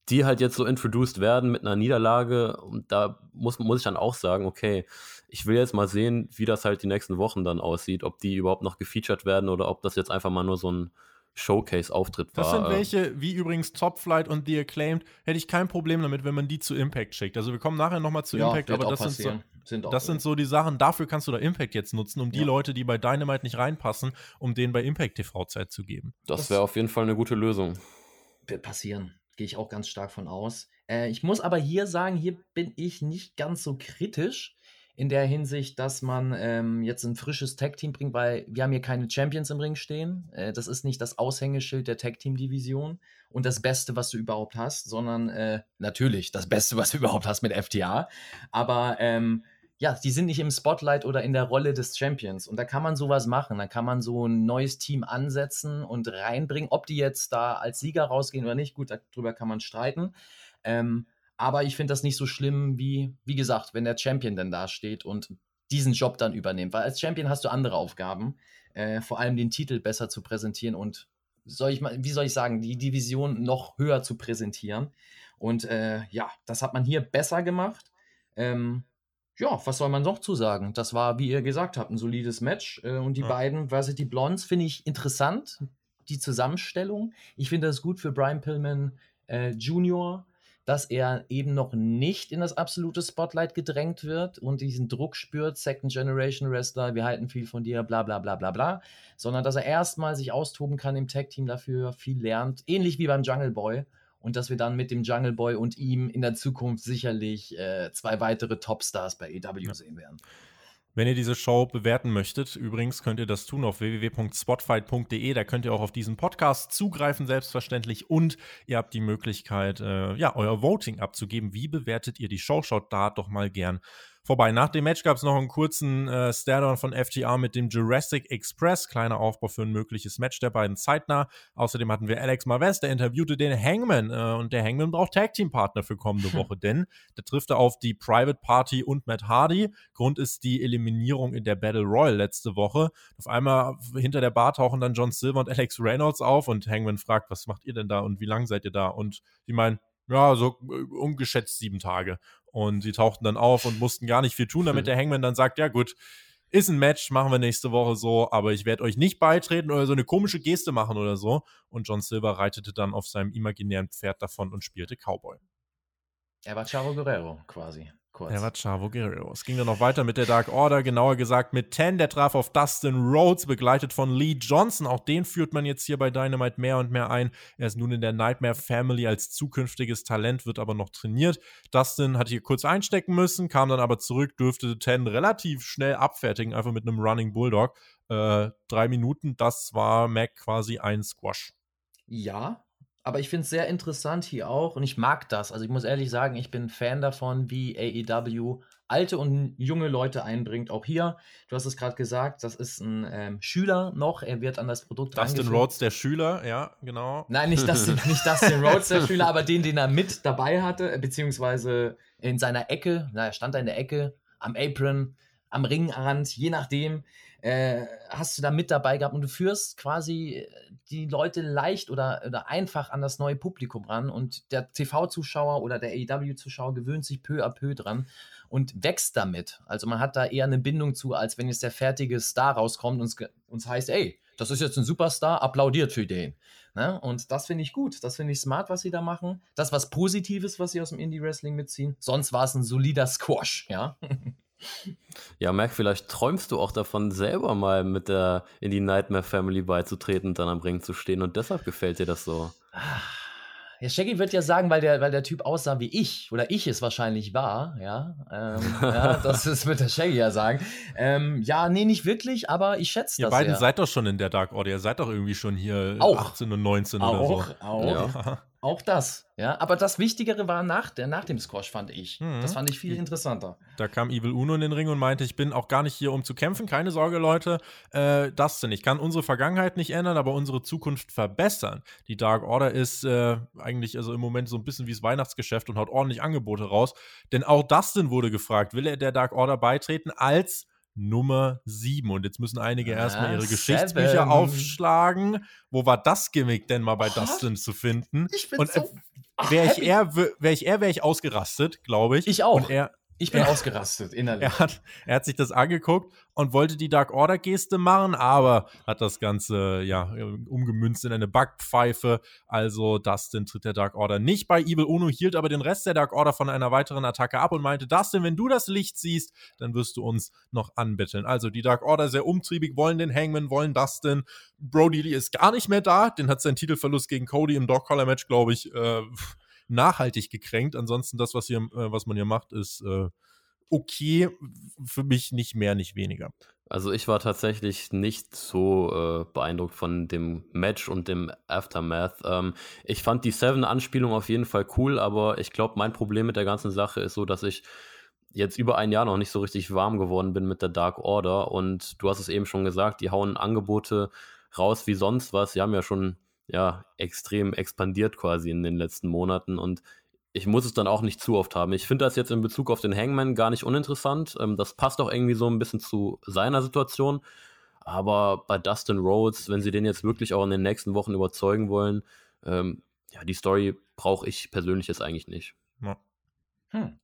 die halt jetzt so introduced werden mit einer Niederlage. Und da muss, muss ich dann auch sagen, okay, ich will jetzt mal sehen, wie das halt die nächsten Wochen dann aussieht, ob die überhaupt noch gefeatured werden oder ob das jetzt einfach mal nur so ein Showcase-Auftritt war. Das sind welche, wie übrigens Top Flight und The Acclaimed, hätte ich kein Problem damit, wenn man die zu Impact schickt. Also wir kommen nachher nochmal zu ja, Impact, aber das, sind so, sind, das sind so, die Sachen, dafür kannst du da Impact jetzt nutzen, um die ja. Leute, die bei Dynamite nicht reinpassen, um denen bei Impact TV Zeit zu geben. Das wäre auf jeden Fall eine gute Lösung. Wird passieren. Gehe ich auch ganz stark von aus. Äh, ich muss aber hier sagen, hier bin ich nicht ganz so kritisch in der Hinsicht, dass man ähm, jetzt ein frisches Tag-Team bringt, weil wir haben hier keine Champions im Ring stehen. Äh, das ist nicht das Aushängeschild der Tag-Team-Division und das Beste, was du überhaupt hast, sondern äh, natürlich das Beste, was du [laughs] überhaupt hast mit FTA. Aber ähm, ja, die sind nicht im Spotlight oder in der Rolle des Champions. Und da kann man sowas machen. Da kann man so ein neues Team ansetzen und reinbringen. Ob die jetzt da als Sieger rausgehen oder nicht, gut, darüber kann man streiten. Ähm, aber ich finde das nicht so schlimm, wie, wie gesagt, wenn der Champion dann da steht und diesen Job dann übernimmt. Weil als Champion hast du andere Aufgaben, äh, vor allem den Titel besser zu präsentieren und soll ich mal, wie soll ich sagen, die Division noch höher zu präsentieren. Und äh, ja, das hat man hier besser gemacht. Ähm, ja, was soll man noch zu sagen? Das war, wie ihr gesagt habt, ein solides Match. Äh, und die ja. beiden Varsity Blondes finde ich interessant, die Zusammenstellung. Ich finde das gut für Brian Pillman äh, Jr., dass er eben noch nicht in das absolute Spotlight gedrängt wird und diesen Druck spürt, Second Generation Wrestler, wir halten viel von dir, bla bla bla bla bla, sondern dass er erstmal sich austoben kann im Tag-Team dafür, viel lernt, ähnlich wie beim Jungle Boy und dass wir dann mit dem Jungle Boy und ihm in der Zukunft sicherlich äh, zwei weitere Topstars bei EW sehen werden. Wenn ihr diese Show bewerten möchtet, übrigens könnt ihr das tun auf www.spotfight.de. Da könnt ihr auch auf diesen Podcast zugreifen, selbstverständlich. Und ihr habt die Möglichkeit, äh, ja, euer Voting abzugeben. Wie bewertet ihr die Show? Schaut da doch mal gern vorbei. Nach dem Match gab es noch einen kurzen äh, Stairdown von FTR mit dem Jurassic Express. Kleiner Aufbau für ein mögliches Match der beiden zeitnah. Außerdem hatten wir Alex Marvez, der interviewte den Hangman. Äh, und der Hangman braucht Tag Team Partner für kommende [laughs] Woche, denn der trifft er auf die Private Party und Matt Hardy. Grund ist die Eliminierung in der Battle Royal letzte Woche. Auf einmal hinter der Bar tauchen dann John Silver und Alex Reynolds auf und Hangman fragt, was macht ihr denn da und wie lange seid ihr da? Und die meinen, ja, so äh, umgeschätzt sieben Tage. Und sie tauchten dann auf und mussten gar nicht viel tun, damit der Hangman dann sagt, ja gut, ist ein Match, machen wir nächste Woche so, aber ich werde euch nicht beitreten oder so eine komische Geste machen oder so. Und John Silver reitete dann auf seinem imaginären Pferd davon und spielte Cowboy. Er war Chavo Guerrero quasi. Kurz. Er war Chavo Guerrero. Es ging dann noch weiter mit der Dark Order, genauer gesagt mit 10. Der traf auf Dustin Rhodes, begleitet von Lee Johnson. Auch den führt man jetzt hier bei Dynamite mehr und mehr ein. Er ist nun in der Nightmare Family als zukünftiges Talent, wird aber noch trainiert. Dustin hat hier kurz einstecken müssen, kam dann aber zurück, dürfte 10 relativ schnell abfertigen, einfach mit einem Running Bulldog. Äh, drei Minuten, das war Mac quasi ein Squash. Ja, aber ich finde es sehr interessant hier auch und ich mag das. Also ich muss ehrlich sagen, ich bin Fan davon, wie AEW alte und junge Leute einbringt. Auch hier, du hast es gerade gesagt, das ist ein ähm, Schüler noch. Er wird an das Produkt Dustin Rhodes, der Schüler, ja, genau. Nein, nicht Dustin, [laughs] nicht Dustin Rhodes, der Schüler, aber den, den er mit dabei hatte, beziehungsweise in seiner Ecke. Na, er stand da in der Ecke, am Apron, am Ringrand, je nachdem äh, hast du da mit dabei gehabt und du führst quasi äh, die Leute leicht oder, oder einfach an das neue Publikum ran und der TV-Zuschauer oder der AEW-Zuschauer gewöhnt sich peu à peu dran und wächst damit. Also man hat da eher eine Bindung zu, als wenn jetzt der fertige Star rauskommt und uns heißt, ey, das ist jetzt ein Superstar, applaudiert für den. Ne? Und das finde ich gut, das finde ich smart, was sie da machen. Das was Positives, was sie aus dem Indie-Wrestling mitziehen. Sonst war es ein solider Squash, ja. [laughs] Ja, Mac, vielleicht träumst du auch davon, selber mal mit der in die Nightmare Family beizutreten und dann am Ring zu stehen und deshalb gefällt dir das so. Ja, Shaggy wird ja sagen, weil der, weil der Typ aussah wie ich, oder ich es wahrscheinlich war, ja. Ähm, ja [laughs] das ist, wird der Shaggy ja sagen. Ähm, ja, nee, nicht wirklich, aber ich schätze das. Ihr beiden ja. seid doch schon in der Dark Order, ihr seid doch irgendwie schon hier auch. 18 und 19 auch, oder so. Auch, ja. Auch das. Ja, aber das Wichtigere war nach, der, nach dem Squash, fand ich. Mhm. Das fand ich viel interessanter. Da kam Evil Uno in den Ring und meinte, ich bin auch gar nicht hier, um zu kämpfen. Keine Sorge, Leute. Äh, das denn. Ich kann unsere Vergangenheit nicht ändern, aber unsere Zukunft verbessern. Die Dark Order ist äh, eigentlich also im Moment so ein bisschen wie das Weihnachtsgeschäft und haut ordentlich Angebote raus. Denn auch Dustin wurde gefragt, will er der Dark Order beitreten als Nummer 7. Und jetzt müssen einige ah, erstmal ihre Geschichtsbücher seven. aufschlagen. Wo war das Gimmick denn mal bei What? Dustin zu finden? Ich bin und so äh, wäre ich er, wäre ich er, wäre ich ausgerastet, glaube ich. Ich auch. Und er, ich bin er, ausgerastet innerlich. Er hat, er hat sich das angeguckt und wollte die Dark Order Geste machen, aber hat das Ganze ja umgemünzt in eine Backpfeife. Also Dustin tritt der Dark Order nicht bei Evil Uno, hielt aber den Rest der Dark Order von einer weiteren Attacke ab und meinte, Dustin, wenn du das Licht siehst, dann wirst du uns noch anbetteln. Also die Dark Order sehr umtriebig, wollen den Hangman, wollen Dustin. Brody Lee ist gar nicht mehr da, den hat sein Titelverlust gegen Cody im Dog Collar Match, glaube ich, äh, nachhaltig gekränkt. Ansonsten das, was, hier, äh, was man hier macht, ist äh, okay. Für mich nicht mehr, nicht weniger. Also ich war tatsächlich nicht so äh, beeindruckt von dem Match und dem Aftermath. Ähm, ich fand die Seven-Anspielung auf jeden Fall cool, aber ich glaube, mein Problem mit der ganzen Sache ist so, dass ich jetzt über ein Jahr noch nicht so richtig warm geworden bin mit der Dark Order. Und du hast es eben schon gesagt, die hauen Angebote raus wie sonst was. Sie haben ja schon ja, extrem expandiert quasi in den letzten Monaten und ich muss es dann auch nicht zu oft haben. Ich finde das jetzt in Bezug auf den Hangman gar nicht uninteressant. Ähm, das passt auch irgendwie so ein bisschen zu seiner Situation. Aber bei Dustin Rhodes, wenn sie den jetzt wirklich auch in den nächsten Wochen überzeugen wollen, ähm, ja, die Story brauche ich persönlich jetzt eigentlich nicht. Ja. Hm.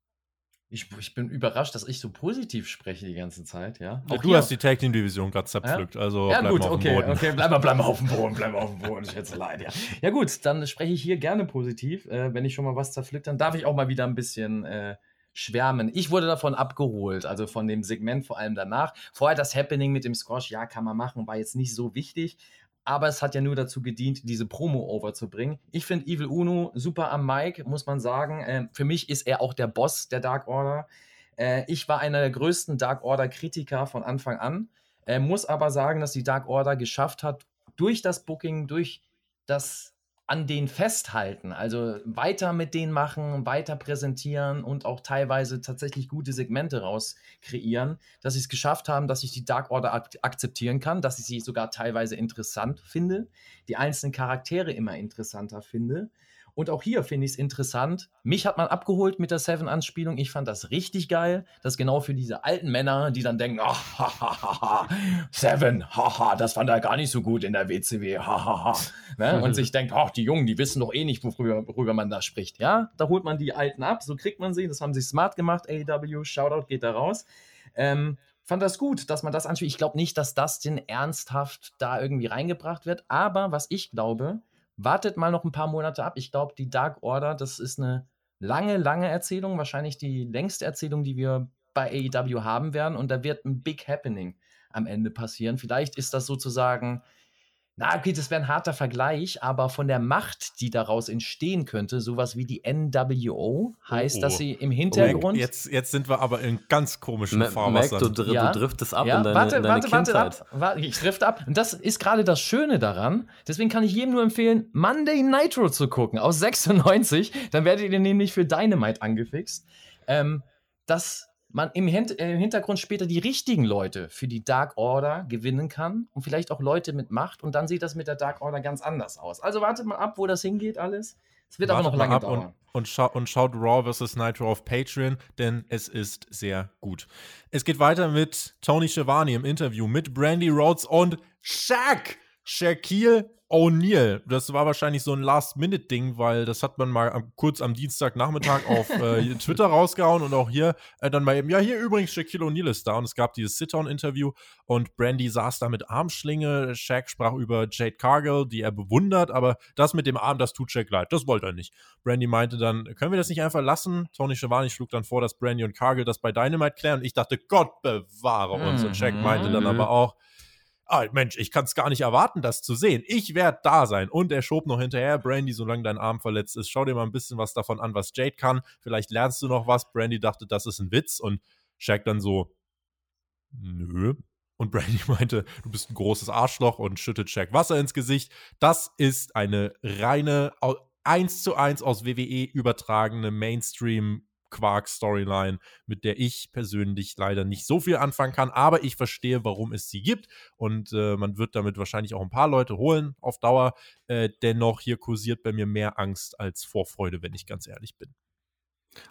Ich, ich, bin überrascht, dass ich so positiv spreche die ganze Zeit, ja. Auch du hier. hast die Tag Team Division gerade zerpflückt, ja? also ja, bleib gut, mal auf okay, dem Boden. okay, bleib mal, bleib mal auf dem Boden, bleib mal auf dem Boden, schätze leid, ja. Ja gut, dann spreche ich hier gerne positiv. Äh, wenn ich schon mal was zerpflückt, dann darf ich auch mal wieder ein bisschen äh, schwärmen. Ich wurde davon abgeholt, also von dem Segment vor allem danach. Vorher das Happening mit dem Squash, ja, kann man machen, war jetzt nicht so wichtig, aber es hat ja nur dazu gedient, diese Promo overzubringen. Ich finde Evil Uno super am Mic, muss man sagen. Äh, für mich ist er auch der Boss der Dark Order. Äh, ich war einer der größten Dark Order-Kritiker von Anfang an, äh, muss aber sagen, dass die Dark Order geschafft hat, durch das Booking, durch das an denen festhalten, also weiter mit denen machen, weiter präsentieren und auch teilweise tatsächlich gute Segmente raus kreieren, dass sie es geschafft haben, dass ich die Dark Order ak akzeptieren kann, dass ich sie sogar teilweise interessant finde, die einzelnen Charaktere immer interessanter finde und auch hier finde ich es interessant. Mich hat man abgeholt mit der Seven-Anspielung. Ich fand das richtig geil. Das ist genau für diese alten Männer, die dann denken, ach, ha, ha, ha, Seven, haha, das fand er gar nicht so gut in der WCW, hahaha. ne? [laughs] Und sich denkt, ach, die Jungen, die wissen doch eh nicht, worüber, worüber man da spricht. Ja, da holt man die Alten ab, so kriegt man sie. Das haben sie smart gemacht, AEW, Shoutout geht da raus. Ähm, fand das gut, dass man das anspielt. Ich glaube nicht, dass das denn ernsthaft da irgendwie reingebracht wird. Aber was ich glaube, wartet mal noch ein paar Monate ab. Ich glaube, die Dark Order, das ist eine lange, lange Erzählung, wahrscheinlich die längste Erzählung, die wir bei AEW haben werden. Und da wird ein Big Happening am Ende passieren. Vielleicht ist das sozusagen na, okay, das wäre ein harter Vergleich, aber von der Macht, die daraus entstehen könnte, sowas wie die NWO, heißt, oh, dass sie im Hintergrund. Oh, jetzt, jetzt sind wir aber in ganz komischen Fahrwassern. Mac, du, dr ja. du driftest ab ja, in deine, warte, in deine warte, Kindheit. Warte, ab, ich drift ab. Und das ist gerade das Schöne daran. Deswegen kann ich jedem nur empfehlen, Monday Nitro zu gucken aus 96. Dann werdet ihr nämlich für Dynamite angefixt. Ähm, das man im, Hin äh, im, Hintergrund später die richtigen Leute für die Dark Order gewinnen kann und vielleicht auch Leute mit Macht und dann sieht das mit der Dark Order ganz anders aus. Also wartet mal ab, wo das hingeht alles. Es wird wartet aber noch lange dauern. Und, und, scha und, schaut Raw vs. Nitro auf Patreon, denn es ist sehr gut. Es geht weiter mit Tony Schiavone im Interview mit Brandy Rhodes und Shaq. Shaquille O'Neal. Das war wahrscheinlich so ein Last-Minute-Ding, weil das hat man mal kurz am Dienstagnachmittag auf äh, [laughs] Twitter rausgehauen und auch hier äh, dann mal eben, ja, hier übrigens Shaquille O'Neal ist da und es gab dieses Sit-Down-Interview und Brandy saß da mit Armschlinge. Shaq sprach über Jade Cargill, die er bewundert, aber das mit dem Arm, das tut Shaq leid. Das wollte er nicht. Brandy meinte dann, können wir das nicht einfach lassen? Tony Schiavone schlug dann vor, dass Brandy und Cargill das bei Dynamite klären und ich dachte, Gott bewahre uns. Und Shaq meinte dann mhm. aber auch, ah, Mensch, ich kann es gar nicht erwarten, das zu sehen. Ich werde da sein. Und er schob noch hinterher, Brandy, solange dein Arm verletzt ist, schau dir mal ein bisschen was davon an, was Jade kann. Vielleicht lernst du noch was. Brandy dachte, das ist ein Witz. Und Shaq dann so, nö. Und Brandy [laughs] meinte, du bist ein großes Arschloch und schüttet Shaq Wasser ins Gesicht. Das ist eine reine, eins zu eins aus WWE übertragene Mainstream Quark-Storyline, mit der ich persönlich leider nicht so viel anfangen kann, aber ich verstehe, warum es sie gibt und äh, man wird damit wahrscheinlich auch ein paar Leute holen auf Dauer. Äh, dennoch, hier kursiert bei mir mehr Angst als Vorfreude, wenn ich ganz ehrlich bin.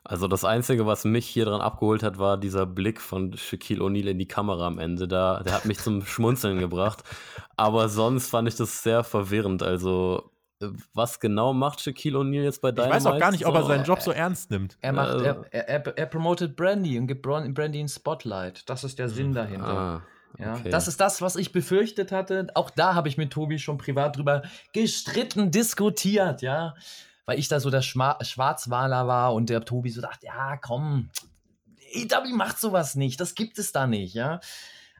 Also das Einzige, was mich hier dran abgeholt hat, war dieser Blick von Shaquille O'Neal in die Kamera am Ende. Da, der hat mich zum Schmunzeln gebracht. [laughs] Aber sonst fand ich das sehr verwirrend. Also was genau macht Shaquille O'Neal jetzt bei Dynamite? Ich weiß auch gar nicht, ob er seinen Job so ernst nimmt. Er macht, also. er, er, er, promotet Brandy und gibt Brandy ein Spotlight. Das ist der Sinn dahinter. Ah, ja, okay. Das ist das, was ich befürchtet hatte. Auch da habe ich mit Tobi schon privat drüber gestritten, diskutiert, ja. Weil ich da so der Schma Schwarzwaler war und der Tobi so dachte, ja, komm, EW macht sowas nicht, das gibt es da nicht, ja.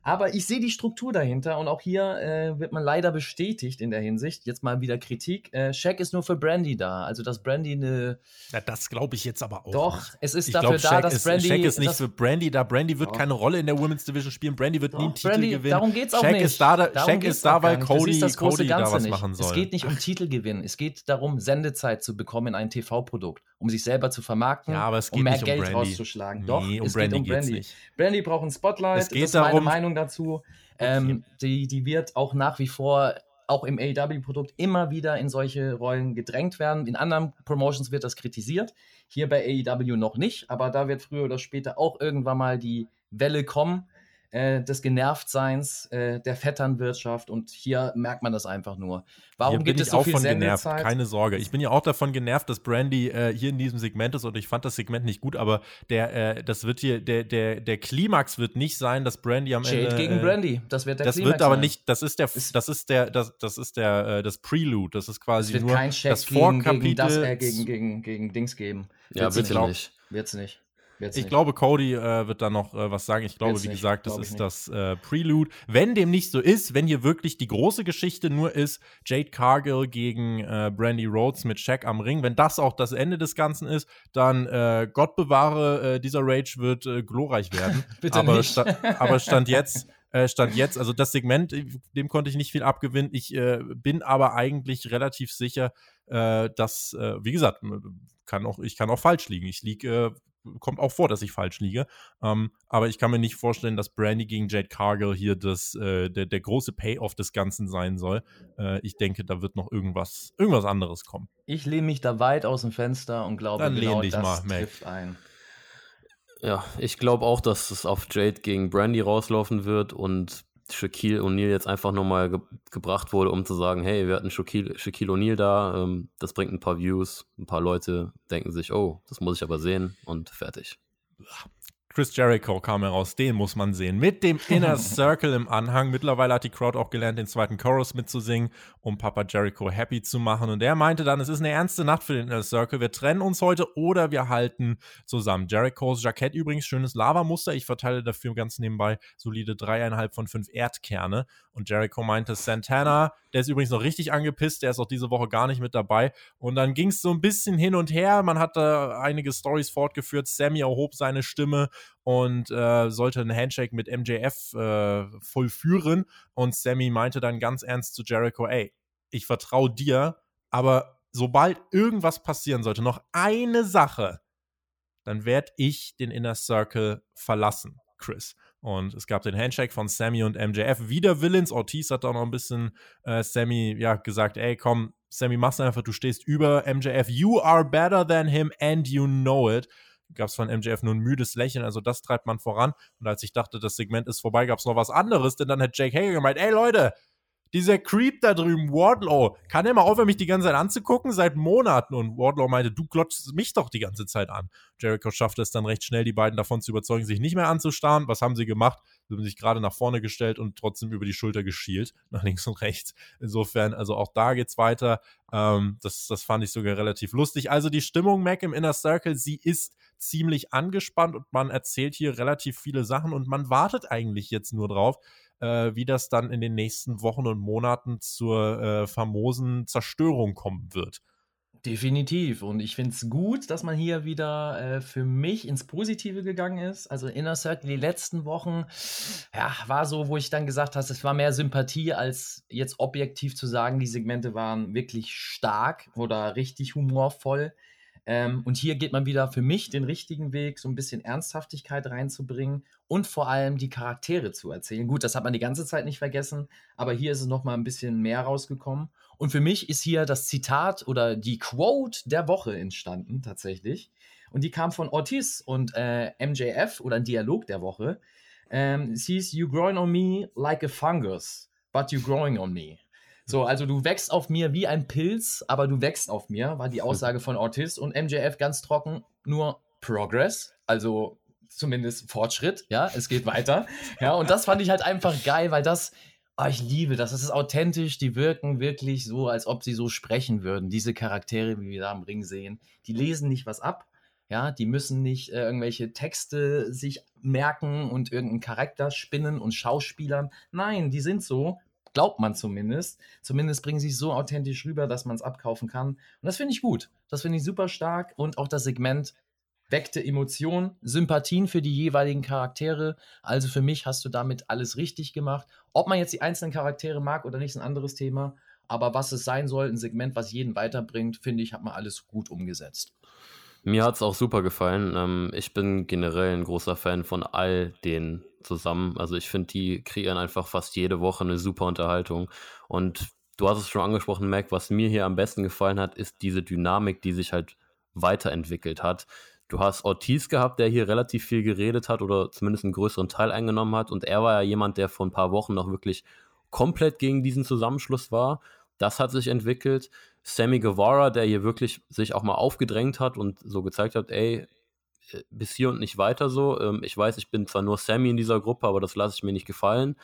Aber ich sehe die Struktur dahinter und auch hier äh, wird man leider bestätigt in der Hinsicht. Jetzt mal wieder Kritik. Äh, Shaq ist nur für Brandy da. Also, dass Brandy eine. Ja, das glaube ich jetzt aber auch. Doch, nicht. es ist ich dafür glaub, da, dass ist, Brandy. Shaq ist nicht für Brandy da. Brandy wird doch. keine Rolle in der Women's Division spielen. Brandy wird Doch, nie einen Titel Brandy, gewinnen. Darum geht es auch Shaq nicht. Ist da, da, Shaq ist da, weil Cody, Cody da was nicht. machen soll. Es geht nicht um Titelgewinn. Es geht darum, Sendezeit zu bekommen in ein TV-Produkt, um sich selber zu vermarkten, ja, aber es geht um mehr nicht um Geld Brandy. rauszuschlagen. Nee, Doch, um es Brandy geht um Brandy. Nicht. Brandy braucht ein Spotlight. Es geht das ist darum, meine Meinung dazu. Ähm, die, die wird auch nach wie vor auch im AEW-Produkt immer wieder in solche Rollen gedrängt werden. In anderen Promotions wird das kritisiert. Hier bei AEW noch nicht, aber da wird früher oder später auch irgendwann mal die Welle kommen, äh, des Genervtseins, äh, der Vetternwirtschaft und hier merkt man das einfach nur. Warum gibt es so viel genervt, keine Sorge. Ich bin ja auch davon genervt, dass Brandy äh, hier in diesem Segment ist und ich fand das Segment nicht gut, aber der, äh, das wird hier, der, der, der Klimax wird nicht sein, dass Brandy am Jade Ende. gegen äh, Brandy, das wird der das Klimax. Das wird aber sein. nicht, das ist der, das ist der, das, das ist der, äh, das Prelude, das ist quasi es wird nur kein das Vorkapitel. Gegen, das, äh, gegen, gegen, gegen Dings geben. Ja, Wird's bitte nicht. nicht. Wird's nicht. Ich nicht. glaube, Cody äh, wird da noch äh, was sagen. Ich glaube, wie nicht. gesagt, das ist nicht. das äh, Prelude. Wenn dem nicht so ist, wenn hier wirklich die große Geschichte nur ist, Jade Cargill gegen äh, Brandy Rhodes mit Shaq am Ring, wenn das auch das Ende des Ganzen ist, dann äh, Gott bewahre, äh, dieser Rage wird glorreich werden. [laughs] Bitte aber, nicht. Sta aber [laughs] Stand jetzt Stand jetzt, also das Segment, dem konnte ich nicht viel abgewinnen. Ich bin aber eigentlich relativ sicher, dass, wie gesagt, kann auch, ich kann auch falsch liegen. Ich liege kommt auch vor, dass ich falsch liege. Ähm, aber ich kann mir nicht vorstellen, dass Brandy gegen Jade Cargill hier das, äh, der, der große Payoff des Ganzen sein soll. Äh, ich denke, da wird noch irgendwas, irgendwas anderes kommen. Ich lehne mich da weit aus dem Fenster und glaube, Dann genau dich das mal, trifft Mac. ein. Ja, ich glaube auch, dass es auf Jade gegen Brandy rauslaufen wird und Shaquille O'Neal jetzt einfach nochmal ge gebracht wurde, um zu sagen, hey, wir hatten Shaquille, Shaquille O'Neal da, ähm, das bringt ein paar Views, ein paar Leute denken sich, oh, das muss ich aber sehen und fertig. Chris Jericho kam heraus, den muss man sehen. Mit dem [laughs] Inner Circle im Anhang. Mittlerweile hat die Crowd auch gelernt, den zweiten Chorus mitzusingen, um Papa Jericho happy zu machen. Und er meinte dann, es ist eine ernste Nacht für den Inner Circle. Wir trennen uns heute oder wir halten zusammen. Jerichos Jackett übrigens, schönes Lavamuster. Ich verteile dafür ganz nebenbei solide dreieinhalb von fünf Erdkerne. Und Jericho meinte, Santana, der ist übrigens noch richtig angepisst, der ist auch diese Woche gar nicht mit dabei. Und dann ging es so ein bisschen hin und her. Man hat da einige Stories fortgeführt. Sammy erhob seine Stimme und äh, sollte einen Handshake mit MJF äh, vollführen. Und Sammy meinte dann ganz ernst zu Jericho: Ey, ich vertraue dir, aber sobald irgendwas passieren sollte, noch eine Sache, dann werde ich den Inner Circle verlassen, Chris. Und es gab den Handshake von Sammy und MJF. Wieder Villains. Ortiz hat auch noch ein bisschen äh, Sammy ja, gesagt: Ey, komm, Sammy, mach's einfach, du stehst über MJF. You are better than him and you know it. Gab es von MJF nur ein müdes Lächeln, also das treibt man voran. Und als ich dachte, das Segment ist vorbei, gab es noch was anderes, denn dann hat Jake Hager gemeint: Ey Leute, dieser Creep da drüben, Wardlow, kann er mal aufhören, mich die ganze Zeit anzugucken? Seit Monaten. Und Wardlow meinte, du glotzt mich doch die ganze Zeit an. Jericho schaffte es dann recht schnell, die beiden davon zu überzeugen, sich nicht mehr anzustarren. Was haben sie gemacht? Sie haben sich gerade nach vorne gestellt und trotzdem über die Schulter geschielt, [laughs] nach links und rechts. Insofern, also auch da geht's weiter. Ähm, das, das fand ich sogar relativ lustig. Also die Stimmung, Mac, im Inner Circle, sie ist ziemlich angespannt und man erzählt hier relativ viele Sachen und man wartet eigentlich jetzt nur drauf, äh, wie das dann in den nächsten Wochen und Monaten zur äh, famosen Zerstörung kommen wird. Definitiv. Und ich finde es gut, dass man hier wieder äh, für mich ins Positive gegangen ist. Also Inner Circle die letzten Wochen, ja, war so, wo ich dann gesagt habe, es war mehr Sympathie, als jetzt objektiv zu sagen, die Segmente waren wirklich stark oder richtig humorvoll. Ähm, und hier geht man wieder für mich den richtigen Weg, so ein bisschen Ernsthaftigkeit reinzubringen und vor allem die Charaktere zu erzählen. Gut, das hat man die ganze Zeit nicht vergessen, aber hier ist es noch mal ein bisschen mehr rausgekommen. Und für mich ist hier das Zitat oder die Quote der Woche entstanden, tatsächlich. Und die kam von Ortiz und äh, MJF oder ein Dialog der Woche. Ähm, es hieß, You growing on me like a fungus, but you growing on me. So, also du wächst auf mir wie ein Pilz, aber du wächst auf mir, war die Aussage von Ortiz und MJF ganz trocken, nur Progress, also zumindest Fortschritt, ja, es geht weiter. Ja, und das fand ich halt einfach geil, weil das, oh, ich liebe das, das ist authentisch, die wirken wirklich so, als ob sie so sprechen würden. Diese Charaktere, wie wir da im Ring sehen, die lesen nicht was ab, ja, die müssen nicht äh, irgendwelche Texte sich merken und irgendeinen Charakter spinnen und Schauspielern. Nein, die sind so, glaubt man zumindest. Zumindest bringen sie es so authentisch rüber, dass man es abkaufen kann. Und das finde ich gut. Das finde ich super stark. Und auch das Segment weckte Emotionen, Sympathien für die jeweiligen Charaktere. Also für mich hast du damit alles richtig gemacht. Ob man jetzt die einzelnen Charaktere mag oder nicht, ist ein anderes Thema. Aber was es sein soll, ein Segment, was jeden weiterbringt, finde ich, hat man alles gut umgesetzt. Mir hat es auch super gefallen. Ähm, ich bin generell ein großer Fan von all den zusammen. Also ich finde, die kreieren einfach fast jede Woche eine super Unterhaltung. Und du hast es schon angesprochen, Mac, was mir hier am besten gefallen hat, ist diese Dynamik, die sich halt weiterentwickelt hat. Du hast Ortiz gehabt, der hier relativ viel geredet hat oder zumindest einen größeren Teil eingenommen hat. Und er war ja jemand, der vor ein paar Wochen noch wirklich komplett gegen diesen Zusammenschluss war. Das hat sich entwickelt. Sammy Guevara, der hier wirklich sich auch mal aufgedrängt hat und so gezeigt hat, ey, äh, bis hier und nicht weiter so. Ähm, ich weiß, ich bin zwar nur Sammy in dieser Gruppe, aber das lasse ich mir nicht gefallen.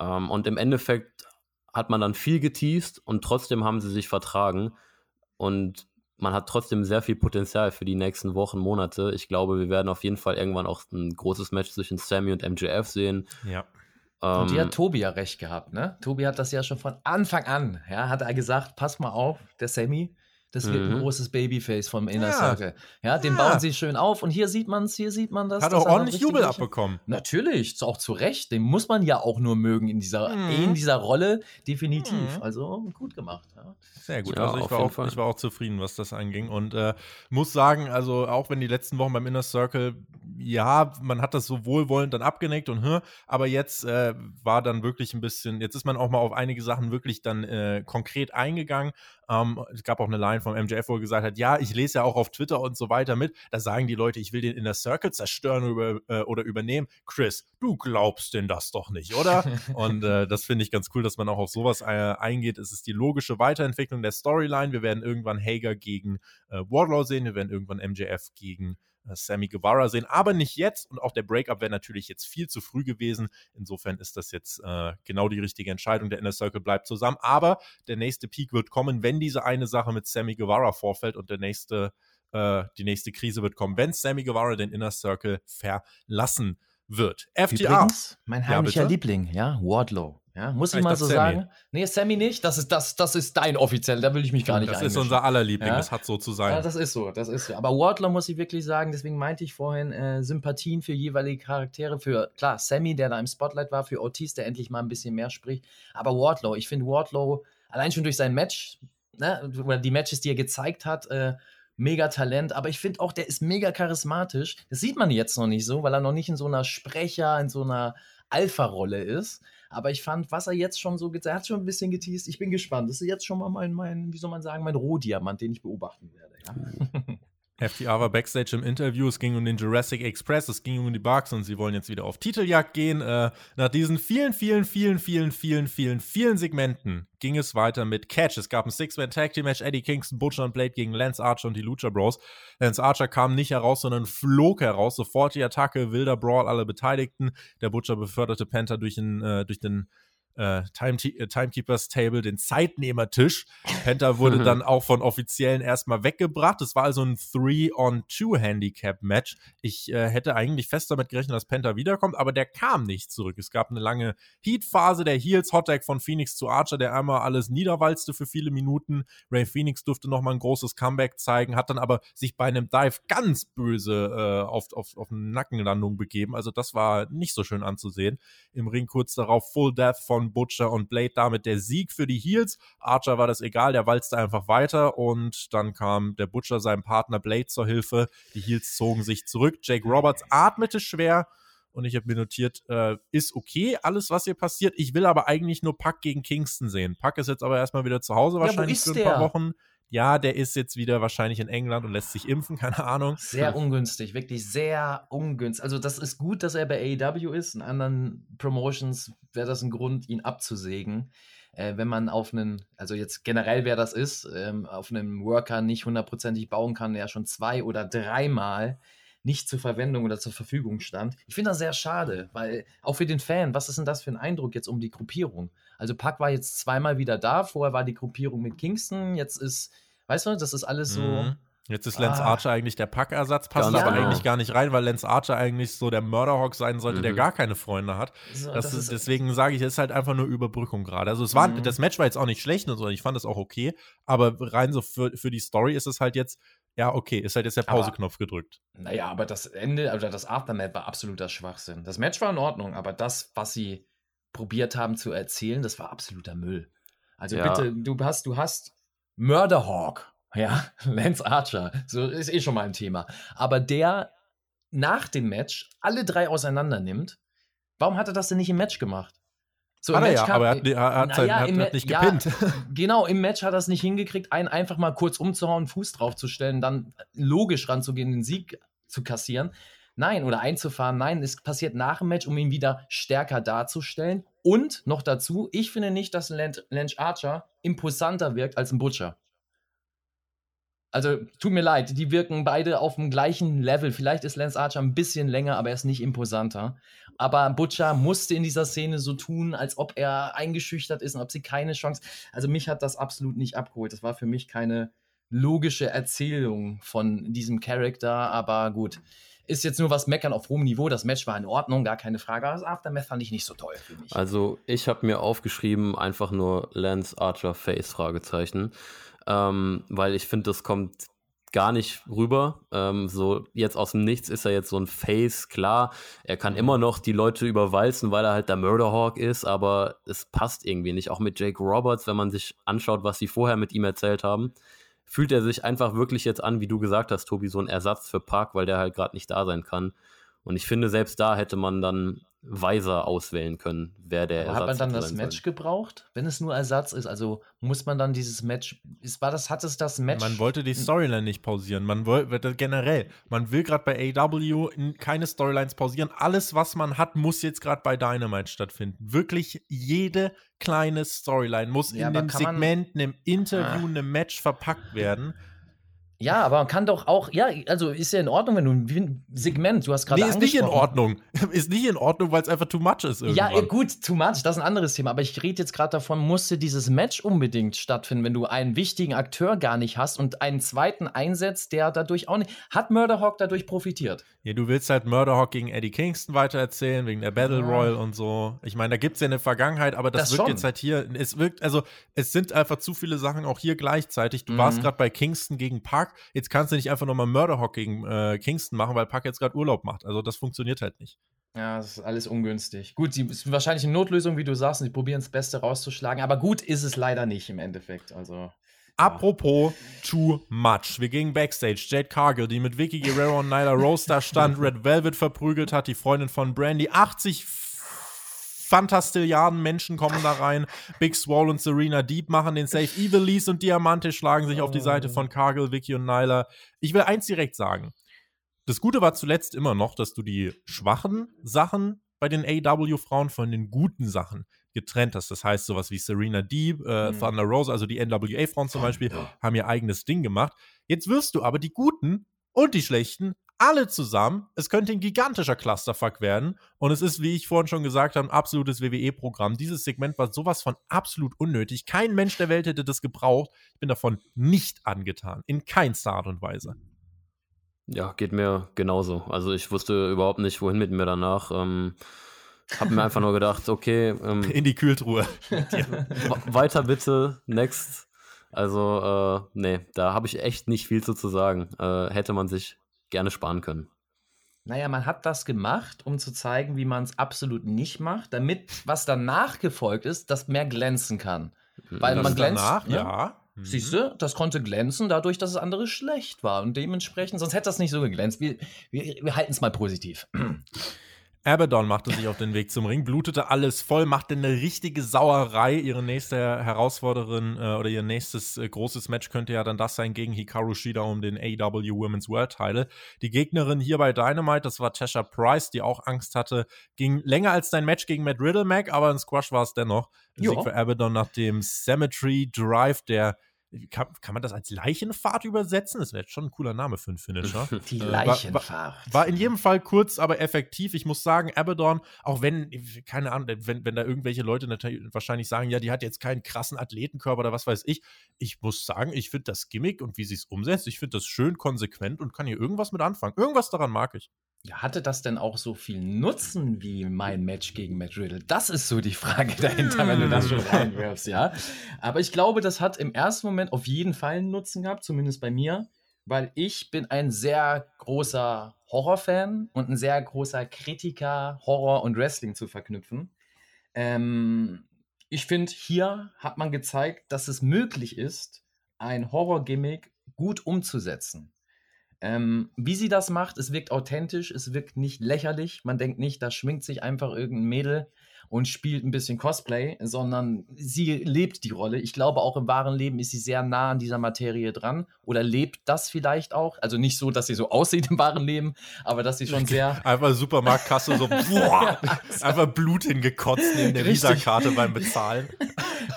Ähm, und im Endeffekt hat man dann viel geteased und trotzdem haben sie sich vertragen. Und man hat trotzdem sehr viel Potenzial für die nächsten Wochen, Monate. Ich glaube, wir werden auf jeden Fall irgendwann auch ein großes Match zwischen Sammy und MJF sehen. Ja. Ähm, und die hat Tobi ja recht gehabt, ne? Tobi hat das ja schon von Anfang an, ja, hat er gesagt, pass mal auf, der Sammy, das wird mhm. ein großes Babyface vom Inner ja. Circle. Ja, den ja. bauen sie schön auf und hier sieht man es, hier sieht man das. Hat auch ordentlich Jubel abbekommen. Natürlich, auch zu Recht. Den muss man ja auch nur mögen in dieser, mhm. in dieser Rolle, definitiv. Mhm. Also gut gemacht. Ja. Sehr gut. also ich war, auch, ich war auch zufrieden, was das anging. Und äh, muss sagen, also auch wenn die letzten Wochen beim Inner Circle, ja, man hat das so wohlwollend dann abgenickt und hör, aber jetzt äh, war dann wirklich ein bisschen, jetzt ist man auch mal auf einige Sachen wirklich dann äh, konkret eingegangen. Ähm, es gab auch eine Line vom MJF, wo er gesagt hat, ja, ich lese ja auch auf Twitter und so weiter mit. Da sagen die Leute, ich will den Inner Circle zerstören oder, äh, oder übernehmen. Chris, du glaubst denn das doch nicht, oder? [laughs] und äh, das finde ich ganz cool, dass man auch auf sowas äh, eingeht. Es ist die logische Weiterentwicklung der Storyline. Wir werden irgendwann Hager gegen äh, Wardlaw sehen. Wir werden irgendwann MJF gegen Sammy Guevara sehen, aber nicht jetzt. Und auch der Breakup wäre natürlich jetzt viel zu früh gewesen. Insofern ist das jetzt äh, genau die richtige Entscheidung. Der Inner Circle bleibt zusammen. Aber der nächste Peak wird kommen, wenn diese eine Sache mit Sammy Guevara vorfällt und der nächste, äh, die nächste Krise wird kommen, wenn Sammy Guevara den Inner Circle verlassen wird. FTA. Übrigens, mein heimlicher ja, Liebling, ja, Wardlow. Ja, muss ich, ich mal so Sammy. sagen. Nee, Sammy nicht. Das ist, das, das ist dein offiziell. Da will ich mich gar nicht Das ist unser aller Liebling. Ja? Das hat so zu sein. Ja, das ist so. Das ist so. Aber Wardlow muss ich wirklich sagen. Deswegen meinte ich vorhin äh, Sympathien für jeweilige Charaktere. Für, klar, Sammy, der da im Spotlight war. Für Ortiz, der endlich mal ein bisschen mehr spricht. Aber Wardlow, ich finde Wardlow, allein schon durch sein Match, ne, oder die Matches, die er gezeigt hat, äh, mega Talent, aber ich finde auch, der ist mega charismatisch. Das sieht man jetzt noch nicht so, weil er noch nicht in so einer Sprecher, in so einer Alpha-Rolle ist. Aber ich fand, was er jetzt schon so, er hat schon ein bisschen geteased. Ich bin gespannt. Das ist jetzt schon mal mein, mein wie soll man sagen, mein Rohdiamant, den ich beobachten werde. Ja? [laughs] FTA war Backstage im Interview, es ging um den Jurassic Express, es ging um die Bugs und sie wollen jetzt wieder auf Titeljagd gehen. Äh, nach diesen vielen, vielen, vielen, vielen, vielen, vielen, vielen Segmenten ging es weiter mit Catch. Es gab ein Six-Man-Tag-Team-Match, Eddie Kingston, Butcher und Blade gegen Lance Archer und die Lucha Bros. Lance Archer kam nicht heraus, sondern flog heraus. Sofort die Attacke, wilder Brawl, alle Beteiligten. Der Butcher beförderte Penta durch, den, äh, durch den äh, Time äh, Timekeepers Table, den Zeitnehmertisch. Penta wurde [laughs] dann auch von Offiziellen erstmal weggebracht. Es war also ein 3-on-2-Handicap-Match. Ich äh, hätte eigentlich fest damit gerechnet, dass Penta wiederkommt, aber der kam nicht zurück. Es gab eine lange Heat-Phase der Heels, Hottag von Phoenix zu Archer, der einmal alles niederwalzte für viele Minuten. Ray Phoenix durfte nochmal ein großes Comeback zeigen, hat dann aber sich bei einem Dive ganz böse äh, auf, auf, auf eine Nackenlandung begeben. Also das war nicht so schön anzusehen. Im Ring kurz darauf Full Death von von Butcher und Blade damit der Sieg für die Heels. Archer war das egal, der walzte einfach weiter und dann kam der Butcher seinem Partner Blade zur Hilfe. Die Heels zogen sich zurück. Jake Roberts atmete schwer und ich habe mir notiert, äh, ist okay, alles, was hier passiert. Ich will aber eigentlich nur Puck gegen Kingston sehen. Puck ist jetzt aber erstmal wieder zu Hause wahrscheinlich ja, für ein paar der? Wochen. Ja, der ist jetzt wieder wahrscheinlich in England und lässt sich impfen, [laughs] keine Ahnung. Sehr ungünstig, wirklich sehr ungünstig. Also, das ist gut, dass er bei AEW ist. In anderen Promotions wäre das ein Grund, ihn abzusägen. Äh, wenn man auf einen, also jetzt generell wer das ist, ähm, auf einem Worker nicht hundertprozentig bauen kann, der schon zwei oder dreimal nicht zur Verwendung oder zur Verfügung stand. Ich finde das sehr schade, weil auch für den Fan, was ist denn das für ein Eindruck jetzt um die Gruppierung? Also Pack war jetzt zweimal wieder da, vorher war die Gruppierung mit Kingston, jetzt ist, weißt du, das ist alles so. Mhm. Jetzt ist Lance ah. Archer eigentlich der Packersatz, passt aber genau. eigentlich gar nicht rein, weil Lance Archer eigentlich so der Murderhawk sein sollte, mhm. der gar keine Freunde hat. So, das das ist, deswegen sage ich, es ist halt einfach nur Überbrückung gerade. Also es war, mhm. das Match war jetzt auch nicht schlecht, sondern ich fand es auch okay, aber rein so für, für die Story ist es halt jetzt, ja, okay, ist halt jetzt der Pauseknopf gedrückt. Naja, aber das Ende, also das Aftermath war absoluter Schwachsinn. Das Match war in Ordnung, aber das, was sie probiert haben zu erzählen, das war absoluter Müll. Also ja. bitte, du hast, du hast Murderhawk, ja, [laughs] Lance Archer, so ist eh schon mal ein Thema. Aber der nach dem Match alle drei auseinander nimmt, warum hat er das denn nicht im Match gemacht? So, hat er ja, aber er hat, er hat, sein, ja, hat, hat nicht gepinnt. Ja, [laughs] genau, im Match hat er es nicht hingekriegt, einen einfach mal kurz umzuhauen, Fuß draufzustellen, dann logisch ranzugehen, den Sieg zu kassieren. Nein, oder einzufahren. Nein, es passiert nach dem Match, um ihn wieder stärker darzustellen. Und noch dazu, ich finde nicht, dass Lance Archer imposanter wirkt als ein Butcher. Also, tut mir leid, die wirken beide auf dem gleichen Level. Vielleicht ist Lance Archer ein bisschen länger, aber er ist nicht imposanter. Aber Butcher musste in dieser Szene so tun, als ob er eingeschüchtert ist und ob sie keine Chance. Also, mich hat das absolut nicht abgeholt. Das war für mich keine logische Erzählung von diesem Charakter, aber gut. Ist jetzt nur was meckern auf hohem Niveau. Das Match war in Ordnung, gar keine Frage. Aber das Aftermath fand ich nicht so toll für mich. Also, ich habe mir aufgeschrieben, einfach nur Lance Archer Face, Fragezeichen. Ähm, weil ich finde, das kommt gar nicht rüber. Ähm, so jetzt aus dem Nichts ist er jetzt so ein Face, klar. Er kann immer noch die Leute überwalzen, weil er halt der Murderhawk ist, aber es passt irgendwie nicht. Auch mit Jake Roberts, wenn man sich anschaut, was sie vorher mit ihm erzählt haben fühlt er sich einfach wirklich jetzt an, wie du gesagt hast, Tobi, so ein Ersatz für Park, weil der halt gerade nicht da sein kann. Und ich finde, selbst da hätte man dann weiser auswählen können, wer der Aber Ersatz Hat man dann das Match soll. gebraucht, wenn es nur Ersatz ist? Also muss man dann dieses Match, ist, war das, hat es das Match? Man wollte die Storyline nicht pausieren. Man wollte generell, man will gerade bei AW keine Storylines pausieren. Alles, was man hat, muss jetzt gerade bei Dynamite stattfinden. Wirklich jede kleine Storyline muss ja, in einem Segment, einem Interview, ah. einem Match verpackt werden. Ja, aber man kann doch auch, ja, also ist ja in Ordnung, wenn du ein Segment, du hast gerade Nee, ist nicht in Ordnung. [laughs] Ist nicht in Ordnung, weil es einfach too much ist irgendwann. Ja, gut, too much, das ist ein anderes Thema. Aber ich rede jetzt gerade davon, musste dieses Match unbedingt stattfinden, wenn du einen wichtigen Akteur gar nicht hast und einen zweiten einsetzt, der dadurch auch nicht. Hat Murderhawk dadurch profitiert? Ja, du willst halt Murderhawk gegen Eddie Kingston weitererzählen, wegen der Battle ja. Royal und so. Ich meine, da gibt es ja eine Vergangenheit, aber das, das wirkt schon. jetzt halt hier. Es wirkt, also, es sind einfach zu viele Sachen auch hier gleichzeitig. Du mhm. warst gerade bei Kingston gegen Park. Jetzt kannst du nicht einfach nochmal Murderhawk gegen äh, Kingston machen, weil Park jetzt gerade Urlaub macht. Also, das funktioniert halt nicht. Ja, das ist alles ungünstig. Gut, sie ist wahrscheinlich eine Notlösung, wie du sagst, und sie probieren das Beste rauszuschlagen. Aber gut ist es leider nicht im Endeffekt. Also. Apropos too much. Wir gingen Backstage. Jade Cargill, die mit Vicky Guerrero und Nyla Rose da stand, [laughs] Red Velvet verprügelt hat, die Freundin von Brandy. 80 Fantastilliarden Menschen kommen da rein. Big Swall und Serena Deep machen den Safe. Evil Lees und Diamante schlagen sich auf die Seite von Cargill, Vicky und Nyla. Ich will eins direkt sagen. Das Gute war zuletzt immer noch, dass du die schwachen Sachen bei den AW-Frauen von den guten Sachen getrennt hast. Das heißt, sowas wie Serena Deep, äh, mhm. Thunder Rose, also die NWA-Frauen zum Beispiel, haben ihr eigenes Ding gemacht. Jetzt wirst du aber die guten und die schlechten alle zusammen. Es könnte ein gigantischer Clusterfuck werden. Und es ist, wie ich vorhin schon gesagt habe, ein absolutes WWE-Programm. Dieses Segment war sowas von absolut unnötig. Kein Mensch der Welt hätte das gebraucht. Ich bin davon nicht angetan. In keinster Art und Weise. Ja, geht mir genauso. Also ich wusste überhaupt nicht, wohin mit mir danach. Ähm, hab mir einfach nur gedacht, okay. Ähm, [laughs] In die Kühltruhe. weiter bitte, next. Also, äh, nee, da habe ich echt nicht viel zu, zu sagen. Äh, hätte man sich gerne sparen können. Naja, man hat das gemacht, um zu zeigen, wie man es absolut nicht macht, damit was danach gefolgt ist, das mehr glänzen kann. Weil das man glänzt. Danach, ne? ja. Mhm. Siehst du, das konnte glänzen, dadurch, dass das andere schlecht war. Und dementsprechend, sonst hätte das nicht so geglänzt. Wir, wir, wir halten es mal positiv. Abaddon machte sich auf den Weg zum Ring, blutete alles voll, machte eine richtige Sauerei. Ihre nächste Herausforderin äh, oder ihr nächstes äh, großes Match könnte ja dann das sein gegen Hikaru Shida um den AW Women's World Title. Die Gegnerin hier bei Dynamite, das war Tasha Price, die auch Angst hatte, ging länger als dein Match gegen Matt Riddle, Mac, aber ein Squash war es dennoch. Sieg für Abaddon nach dem Cemetery Drive, der kann, kann, man das als Leichenfahrt übersetzen? Das wäre schon ein cooler Name für einen Finisher. [laughs] Die Leichenfahrt. War, war, in jedem Fall kurz, aber effektiv. Ich muss sagen, Abaddon, auch wenn, keine Ahnung, wenn, wenn da irgendwelche Leute natürlich wahrscheinlich sagen, ja, die hat jetzt keinen krassen Athletenkörper oder was weiß ich. Ich muss sagen, ich finde das Gimmick und wie sie es umsetzt, ich finde das schön konsequent und kann hier irgendwas mit anfangen. Irgendwas daran mag ich. Ja, hatte das denn auch so viel Nutzen wie mein Match gegen Matt Riddle? Das ist so die Frage [laughs] dahinter, wenn du das schon reinwirfst, ja. Aber ich glaube, das hat im ersten Moment auf jeden Fall einen Nutzen gehabt, zumindest bei mir, weil ich bin ein sehr großer Horrorfan und ein sehr großer Kritiker, Horror und Wrestling zu verknüpfen. Ähm, ich finde, hier hat man gezeigt, dass es möglich ist, ein Horror-Gimmick gut umzusetzen. Ähm, wie sie das macht, es wirkt authentisch, es wirkt nicht lächerlich. Man denkt nicht, da schminkt sich einfach irgendein Mädel und spielt ein bisschen Cosplay, sondern sie lebt die Rolle. Ich glaube, auch im wahren Leben ist sie sehr nah an dieser Materie dran oder lebt das vielleicht auch. Also nicht so, dass sie so [laughs] aussieht im wahren Leben, aber dass sie schon sehr. [laughs] Einfach Supermarktkasse so, [laughs] boah, einfach Blut hingekotzt neben der Visakarte beim Bezahlen.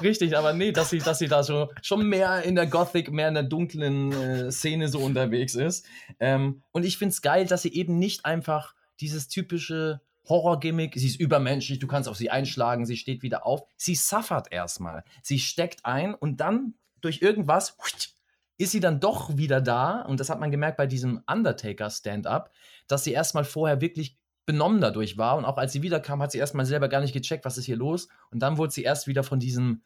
Richtig, aber nee, dass sie, dass sie da so, schon mehr in der Gothic, mehr in der dunklen äh, Szene so unterwegs ist. Ähm, und ich finde es geil, dass sie eben nicht einfach dieses typische Horror-Gimmick, sie ist übermenschlich, du kannst auf sie einschlagen, sie steht wieder auf. Sie suffert erstmal. Sie steckt ein und dann durch irgendwas ist sie dann doch wieder da. Und das hat man gemerkt bei diesem Undertaker-Stand-up, dass sie erstmal vorher wirklich benommen dadurch war. Und auch als sie wiederkam, hat sie erstmal selber gar nicht gecheckt, was ist hier los. Und dann wurde sie erst wieder von diesem,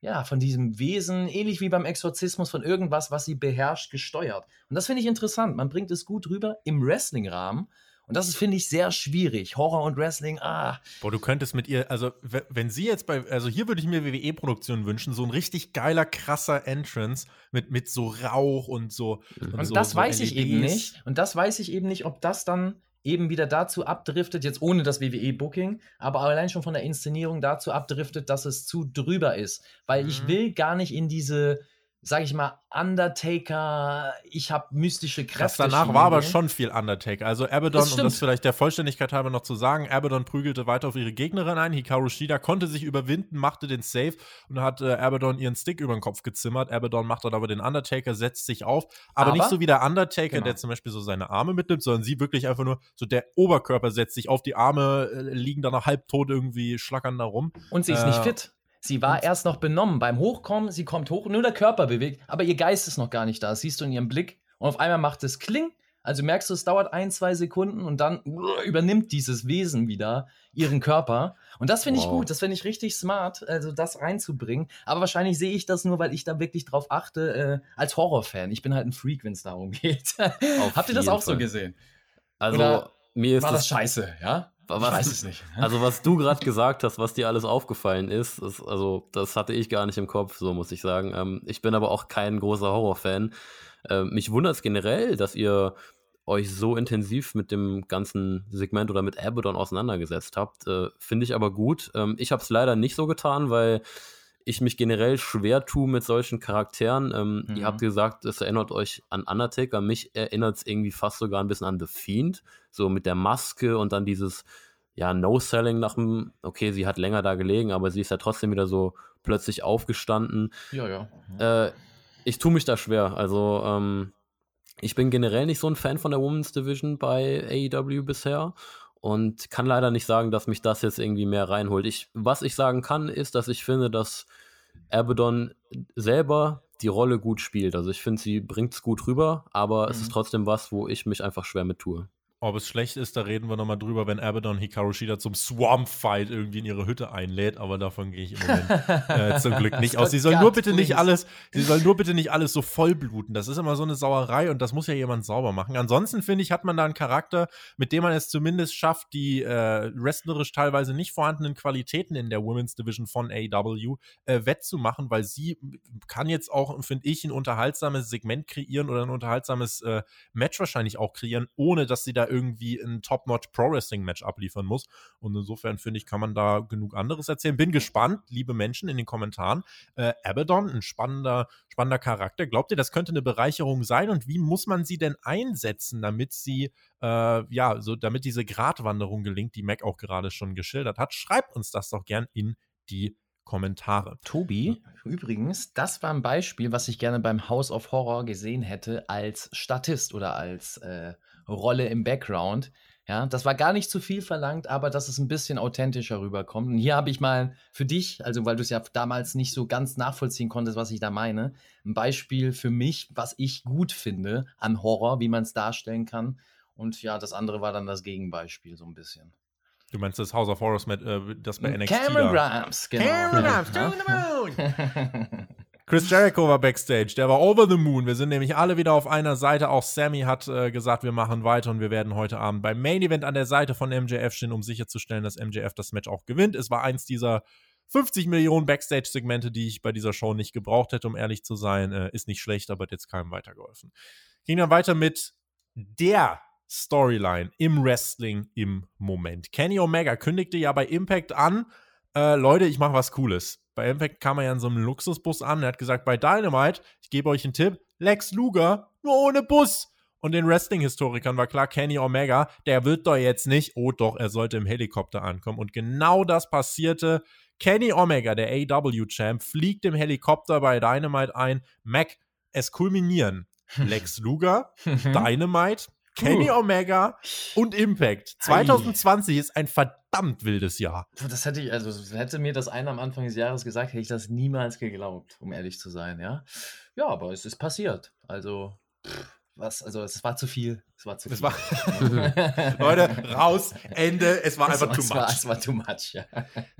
ja, von diesem Wesen, ähnlich wie beim Exorzismus, von irgendwas, was sie beherrscht, gesteuert. Und das finde ich interessant. Man bringt es gut rüber im Wrestling-Rahmen. Und das ist, finde ich, sehr schwierig. Horror und Wrestling, ah. Boah, du könntest mit ihr, also wenn sie jetzt bei, also hier würde ich mir WWE-Produktionen wünschen, so ein richtig geiler, krasser Entrance mit, mit so Rauch und so. Und, und so, das so weiß LEDs. ich eben nicht. Und das weiß ich eben nicht, ob das dann eben wieder dazu abdriftet, jetzt ohne das WWE-Booking, aber allein schon von der Inszenierung dazu abdriftet, dass es zu drüber ist. Weil mhm. ich will gar nicht in diese sag ich mal, Undertaker, ich habe mystische Kräfte. Das danach war aber schon viel Undertaker. Also Abaddon, um das vielleicht der Vollständigkeit halber noch zu sagen, Abaddon prügelte weiter auf ihre Gegnerin ein. Hikaru Shida konnte sich überwinden, machte den Save und hat äh, Abaddon ihren Stick über den Kopf gezimmert. Abaddon macht dann aber den Undertaker, setzt sich auf. Aber, aber nicht so wie der Undertaker, genau. der zum Beispiel so seine Arme mitnimmt, sondern sie wirklich einfach nur so der Oberkörper setzt sich auf die Arme, äh, liegen dann noch halbtot irgendwie schlackern da rum. Und sie ist äh, nicht fit. Sie war erst noch benommen beim Hochkommen, sie kommt hoch, nur der Körper bewegt, aber ihr Geist ist noch gar nicht da. Das siehst du in ihrem Blick. Und auf einmal macht es Kling. Also merkst du, es dauert ein, zwei Sekunden und dann übernimmt dieses Wesen wieder ihren Körper. Und das finde ich wow. gut, das finde ich richtig smart, also das reinzubringen. Aber wahrscheinlich sehe ich das nur, weil ich da wirklich drauf achte, äh, als Horrorfan. Ich bin halt ein Freak, wenn es darum [laughs] geht. Habt ihr das auch Fall. so gesehen? Also, Oder mir ist war das, das scheiße, ja? Was, ich weiß es nicht. [laughs] Also, was du gerade gesagt hast, was dir alles aufgefallen ist, ist, also, das hatte ich gar nicht im Kopf, so muss ich sagen. Ähm, ich bin aber auch kein großer Horrorfan. Ähm, mich wundert es generell, dass ihr euch so intensiv mit dem ganzen Segment oder mit Abaddon auseinandergesetzt habt. Äh, Finde ich aber gut. Ähm, ich habe es leider nicht so getan, weil ich mich generell schwer tue mit solchen Charakteren. Ähm, mhm. Ihr habt gesagt, es erinnert euch an Undertaker. Mich erinnert es irgendwie fast sogar ein bisschen an The Fiend. So mit der Maske und dann dieses, ja, No-Selling nach dem, okay, sie hat länger da gelegen, aber sie ist ja trotzdem wieder so plötzlich aufgestanden. Ja, ja. Äh, ich tue mich da schwer. Also, ähm, ich bin generell nicht so ein Fan von der Women's Division bei AEW bisher und kann leider nicht sagen, dass mich das jetzt irgendwie mehr reinholt. Ich, was ich sagen kann, ist, dass ich finde, dass Abaddon selber die Rolle gut spielt. Also ich finde, sie bringt es gut rüber, aber mhm. es ist mhm. trotzdem was, wo ich mich einfach schwer mit tue. Ob es schlecht ist, da reden wir nochmal drüber, wenn Abaddon Hikaru Shida zum Swamp-Fight irgendwie in ihre Hütte einlädt, aber davon gehe ich im Moment [laughs] äh, zum Glück nicht aus. Sie soll nur bitte nicht alles, sie soll nur bitte nicht alles so vollbluten. Das ist immer so eine Sauerei und das muss ja jemand sauber machen. Ansonsten finde ich, hat man da einen Charakter, mit dem man es zumindest schafft, die äh, wrestlerisch teilweise nicht vorhandenen Qualitäten in der Women's Division von AW äh, wettzumachen, weil sie kann jetzt auch, finde ich, ein unterhaltsames Segment kreieren oder ein unterhaltsames äh, Match wahrscheinlich auch kreieren, ohne dass sie da irgendwie ein Top-Notch Pro-Wrestling-Match abliefern muss. Und insofern finde ich, kann man da genug anderes erzählen. Bin gespannt, liebe Menschen in den Kommentaren. Äh, Abaddon, ein spannender, spannender Charakter. Glaubt ihr, das könnte eine Bereicherung sein? Und wie muss man sie denn einsetzen, damit sie, äh, ja, so, damit diese Gratwanderung gelingt, die Mac auch gerade schon geschildert hat? Schreibt uns das doch gern in die Kommentare. Tobi, übrigens, das war ein Beispiel, was ich gerne beim House of Horror gesehen hätte als Statist oder als äh, Rolle im Background. Ja, das war gar nicht zu viel verlangt, aber dass es ein bisschen authentischer rüberkommt. Und hier habe ich mal für dich, also weil du es ja damals nicht so ganz nachvollziehen konntest, was ich da meine, ein Beispiel für mich, was ich gut finde an Horror, wie man es darstellen kann. Und ja, das andere war dann das Gegenbeispiel so ein bisschen. Du meinst das House of Horrors mit äh, das bei NXT Cameron Grimes, genau. Cameron Grimes, [laughs] to the moon! [laughs] Chris Jericho war backstage, der war over the moon. Wir sind nämlich alle wieder auf einer Seite. Auch Sammy hat äh, gesagt, wir machen weiter und wir werden heute Abend beim Main Event an der Seite von MJF stehen, um sicherzustellen, dass MJF das Match auch gewinnt. Es war eins dieser 50 Millionen Backstage-Segmente, die ich bei dieser Show nicht gebraucht hätte, um ehrlich zu sein. Äh, ist nicht schlecht, aber hat jetzt keinem weitergeholfen. Ging dann weiter mit der Storyline im Wrestling im Moment. Kenny Omega kündigte ja bei Impact an, äh, Leute, ich mache was Cooles. Bei Impact kam er ja in so einem Luxusbus an. Er hat gesagt, bei Dynamite, ich gebe euch einen Tipp, Lex Luger, nur ohne Bus. Und den Wrestling-Historikern war klar, Kenny Omega, der wird doch jetzt nicht, oh doch, er sollte im Helikopter ankommen. Und genau das passierte. Kenny Omega, der AW-Champ, fliegt im Helikopter bei Dynamite ein. Mac, es kulminieren. [laughs] Lex Luger, Dynamite, Kenny Omega und Impact. 2020 ist ein verdammt wildes Jahr. Das hätte ich, also hätte mir das einer am Anfang des Jahres gesagt, hätte ich das niemals geglaubt, um ehrlich zu sein, ja. Ja, aber es ist passiert. Also, pff, was, also es war zu viel. Es war zu viel. War [laughs] Leute, raus, Ende. Es war [laughs] es einfach war, too much. War, es war too much, ja.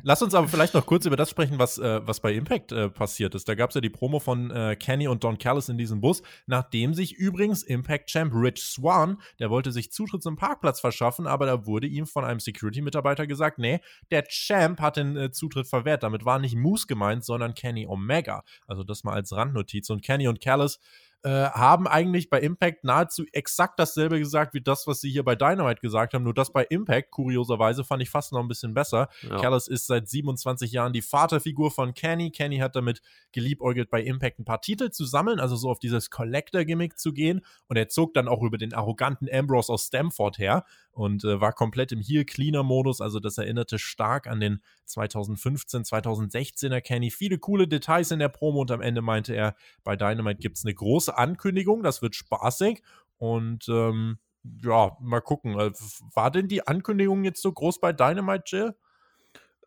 Lass uns aber vielleicht noch kurz über das sprechen, was, äh, was bei Impact äh, passiert ist. Da gab es ja die Promo von äh, Kenny und Don Callis in diesem Bus, nachdem sich übrigens Impact-Champ Rich Swan, der wollte sich Zutritt zum Parkplatz verschaffen, aber da wurde ihm von einem Security-Mitarbeiter gesagt, nee, der Champ hat den äh, Zutritt verwehrt. Damit war nicht Moose gemeint, sondern Kenny Omega. Also das mal als Randnotiz. Und Kenny und Callis äh, haben eigentlich bei Impact nahezu exakt dasselbe gesagt wie das, was sie hier bei Dynamite gesagt haben. Nur das bei Impact, kurioserweise, fand ich fast noch ein bisschen besser. Ja. Callis ist seit 27 Jahren die Vaterfigur von Kenny. Kenny hat damit geliebäugelt, bei Impact ein paar Titel zu sammeln, also so auf dieses Collector-Gimmick zu gehen. Und er zog dann auch über den arroganten Ambrose aus Stamford her und äh, war komplett im Heel-Cleaner-Modus. Also das erinnerte stark an den 2015, 2016er Kenny. Viele coole Details in der Promo und am Ende meinte er, bei Dynamite gibt es eine große Ankündigung, das wird spaßig. Und ähm, ja, mal gucken. Äh, war denn die Ankündigung jetzt so groß bei Dynamite, Jill?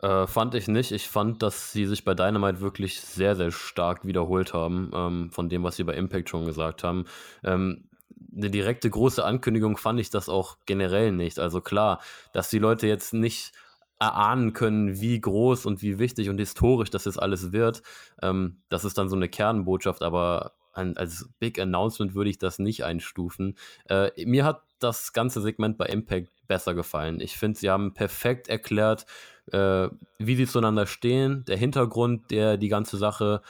Äh, fand ich nicht. Ich fand, dass sie sich bei Dynamite wirklich sehr, sehr stark wiederholt haben, ähm, von dem, was sie bei Impact schon gesagt haben. Ähm, eine direkte große Ankündigung fand ich das auch generell nicht. Also klar, dass die Leute jetzt nicht erahnen können, wie groß und wie wichtig und historisch das jetzt alles wird. Ähm, das ist dann so eine Kernbotschaft, aber als Big Announcement würde ich das nicht einstufen. Äh, mir hat das ganze Segment bei Impact besser gefallen. Ich finde, sie haben perfekt erklärt, äh, wie sie zueinander stehen, der Hintergrund, der die ganze Sache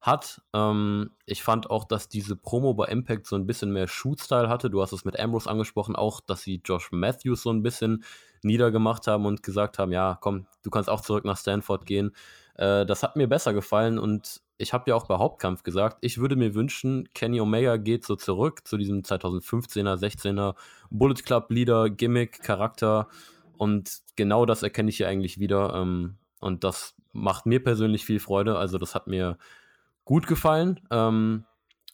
hat. Ähm, ich fand auch, dass diese Promo bei Impact so ein bisschen mehr Shoot-Style hatte. Du hast es mit Ambrose angesprochen, auch, dass sie Josh Matthews so ein bisschen niedergemacht haben und gesagt haben, ja, komm, du kannst auch zurück nach Stanford gehen. Äh, das hat mir besser gefallen und ich habe ja auch bei Hauptkampf gesagt, ich würde mir wünschen, Kenny Omega geht so zurück zu diesem 2015er, 16er Bullet Club Leader, Gimmick, Charakter und genau das erkenne ich hier eigentlich wieder ähm, und das macht mir persönlich viel Freude. Also das hat mir gut gefallen. Ähm,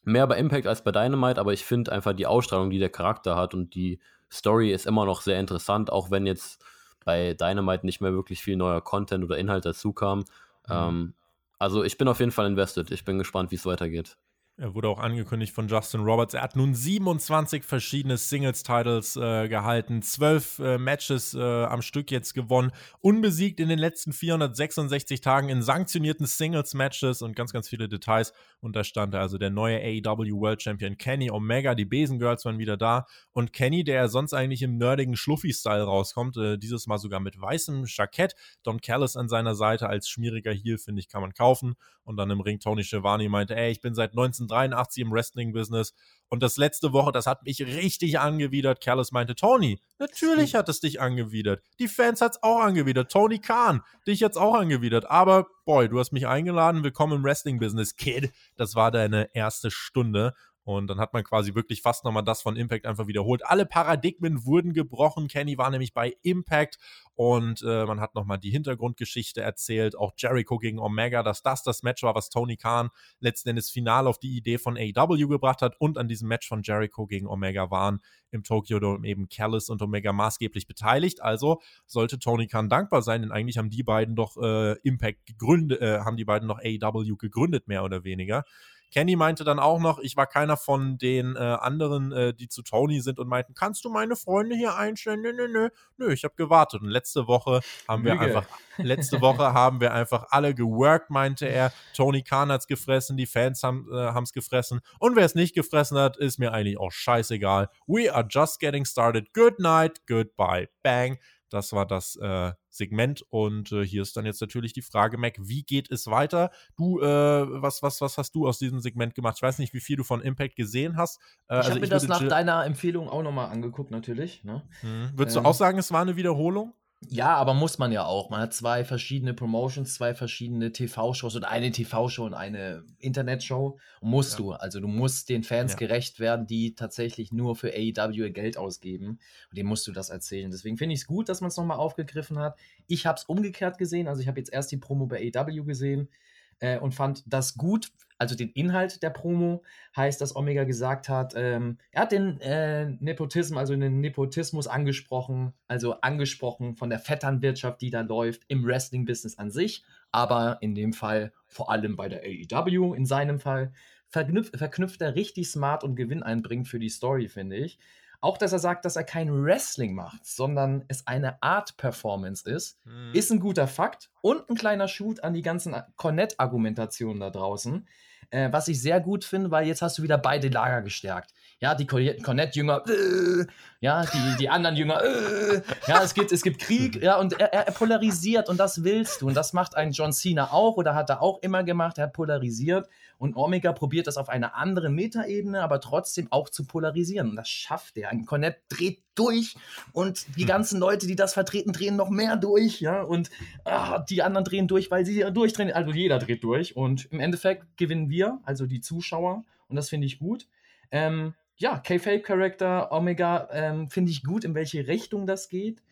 mehr bei Impact als bei Dynamite, aber ich finde einfach die Ausstrahlung, die der Charakter hat und die Story ist immer noch sehr interessant, auch wenn jetzt bei Dynamite nicht mehr wirklich viel neuer Content oder Inhalt dazu kam. Mhm. Ähm, also ich bin auf jeden Fall invested. Ich bin gespannt, wie es weitergeht. Er wurde auch angekündigt von Justin Roberts. Er hat nun 27 verschiedene Singles-Titles äh, gehalten, 12 äh, Matches äh, am Stück jetzt gewonnen, unbesiegt in den letzten 466 Tagen in sanktionierten Singles-Matches und ganz, ganz viele Details. Und da stand also der neue AEW World Champion Kenny Omega. Die Besen Girls waren wieder da. Und Kenny, der sonst eigentlich im nerdigen Schluffi-Style rauskommt, äh, dieses Mal sogar mit weißem Jackett. Don Callis an seiner Seite als schmieriger Heel, finde ich, kann man kaufen. Und dann im Ring Tony Schiavone meinte, ey, ich bin seit 19 1983 im Wrestling-Business. Und das letzte Woche, das hat mich richtig angewidert. Carlos meinte, Tony, natürlich hat es dich angewidert. Die Fans hat es auch angewidert. Tony Khan, dich jetzt auch angewidert. Aber, boy, du hast mich eingeladen. Willkommen im Wrestling-Business, Kid. Das war deine erste Stunde. Und dann hat man quasi wirklich fast nochmal das von Impact einfach wiederholt. Alle Paradigmen wurden gebrochen. Kenny war nämlich bei Impact und äh, man hat nochmal die Hintergrundgeschichte erzählt. Auch Jericho gegen Omega, dass das das Match war, was Tony Khan letzten Endes final auf die Idee von AEW gebracht hat. Und an diesem Match von Jericho gegen Omega waren im Tokyo Dome eben Callis und Omega maßgeblich beteiligt. Also sollte Tony Khan dankbar sein, denn eigentlich haben die beiden doch äh, Impact gegründet, äh, haben die beiden noch AEW gegründet, mehr oder weniger. Kenny meinte dann auch noch, ich war keiner von den äh, anderen, äh, die zu Tony sind und meinten, kannst du meine Freunde hier einstellen? Nö, nö, nö. Nö, ich habe gewartet. Und letzte Woche haben wir Lüge. einfach, letzte Woche haben wir einfach alle geworkt, meinte er. Tony Khan hat's gefressen, die Fans haben äh, es gefressen. Und wer es nicht gefressen hat, ist mir eigentlich auch scheißegal. We are just getting started. Good night, goodbye, bang. Das war das äh, Segment. Und äh, hier ist dann jetzt natürlich die Frage, Mac, wie geht es weiter? Du, äh, was, was, was hast du aus diesem Segment gemacht? Ich weiß nicht, wie viel du von Impact gesehen hast. Äh, ich also habe mir das nach deiner Empfehlung auch nochmal angeguckt, natürlich. Ne? Hm. Würdest ähm, du auch sagen, es war eine Wiederholung? Ja, aber muss man ja auch. Man hat zwei verschiedene Promotions, zwei verschiedene TV-Shows oder eine TV-Show und eine Internet-Show. Musst ja. du. Also du musst den Fans ja. gerecht werden, die tatsächlich nur für AEW ihr Geld ausgeben. Und dem musst du das erzählen. Deswegen finde ich es gut, dass man es nochmal aufgegriffen hat. Ich habe es umgekehrt gesehen. Also ich habe jetzt erst die Promo bei AEW gesehen äh, und fand das gut, also den Inhalt der Promo, heißt, dass Omega gesagt hat, ähm, er hat den äh, Nepotismus, also den Nepotismus angesprochen, also angesprochen von der Vetternwirtschaft, die da läuft im Wrestling-Business an sich, aber in dem Fall vor allem bei der AEW, in seinem Fall, verknüpft, verknüpft er richtig smart und Gewinn einbringt für die Story, finde ich. Auch, dass er sagt, dass er kein Wrestling macht, sondern es eine Art-Performance ist, mhm. ist ein guter Fakt und ein kleiner Shoot an die ganzen Cornet-Argumentationen da draußen. Äh, was ich sehr gut finde, weil jetzt hast du wieder beide Lager gestärkt. Ja, die Cornette-Jünger, äh, ja, die, die anderen Jünger, äh, ja, es gibt, es gibt Krieg, ja, und er, er, polarisiert und das willst du. Und das macht ein John Cena auch oder hat er auch immer gemacht. Er hat polarisiert und Omega probiert das auf einer anderen Metaebene, aber trotzdem auch zu polarisieren. Und das schafft er. Ein Cornette dreht durch und die hm. ganzen Leute, die das vertreten, drehen noch mehr durch, ja, und ah, die anderen drehen durch, weil sie durchdrehen. Also jeder dreht durch und im Endeffekt gewinnen wir, also die Zuschauer, und das finde ich gut. Ähm, ja, K-Fake-Character, Omega, ähm, finde ich gut, in welche Richtung das geht.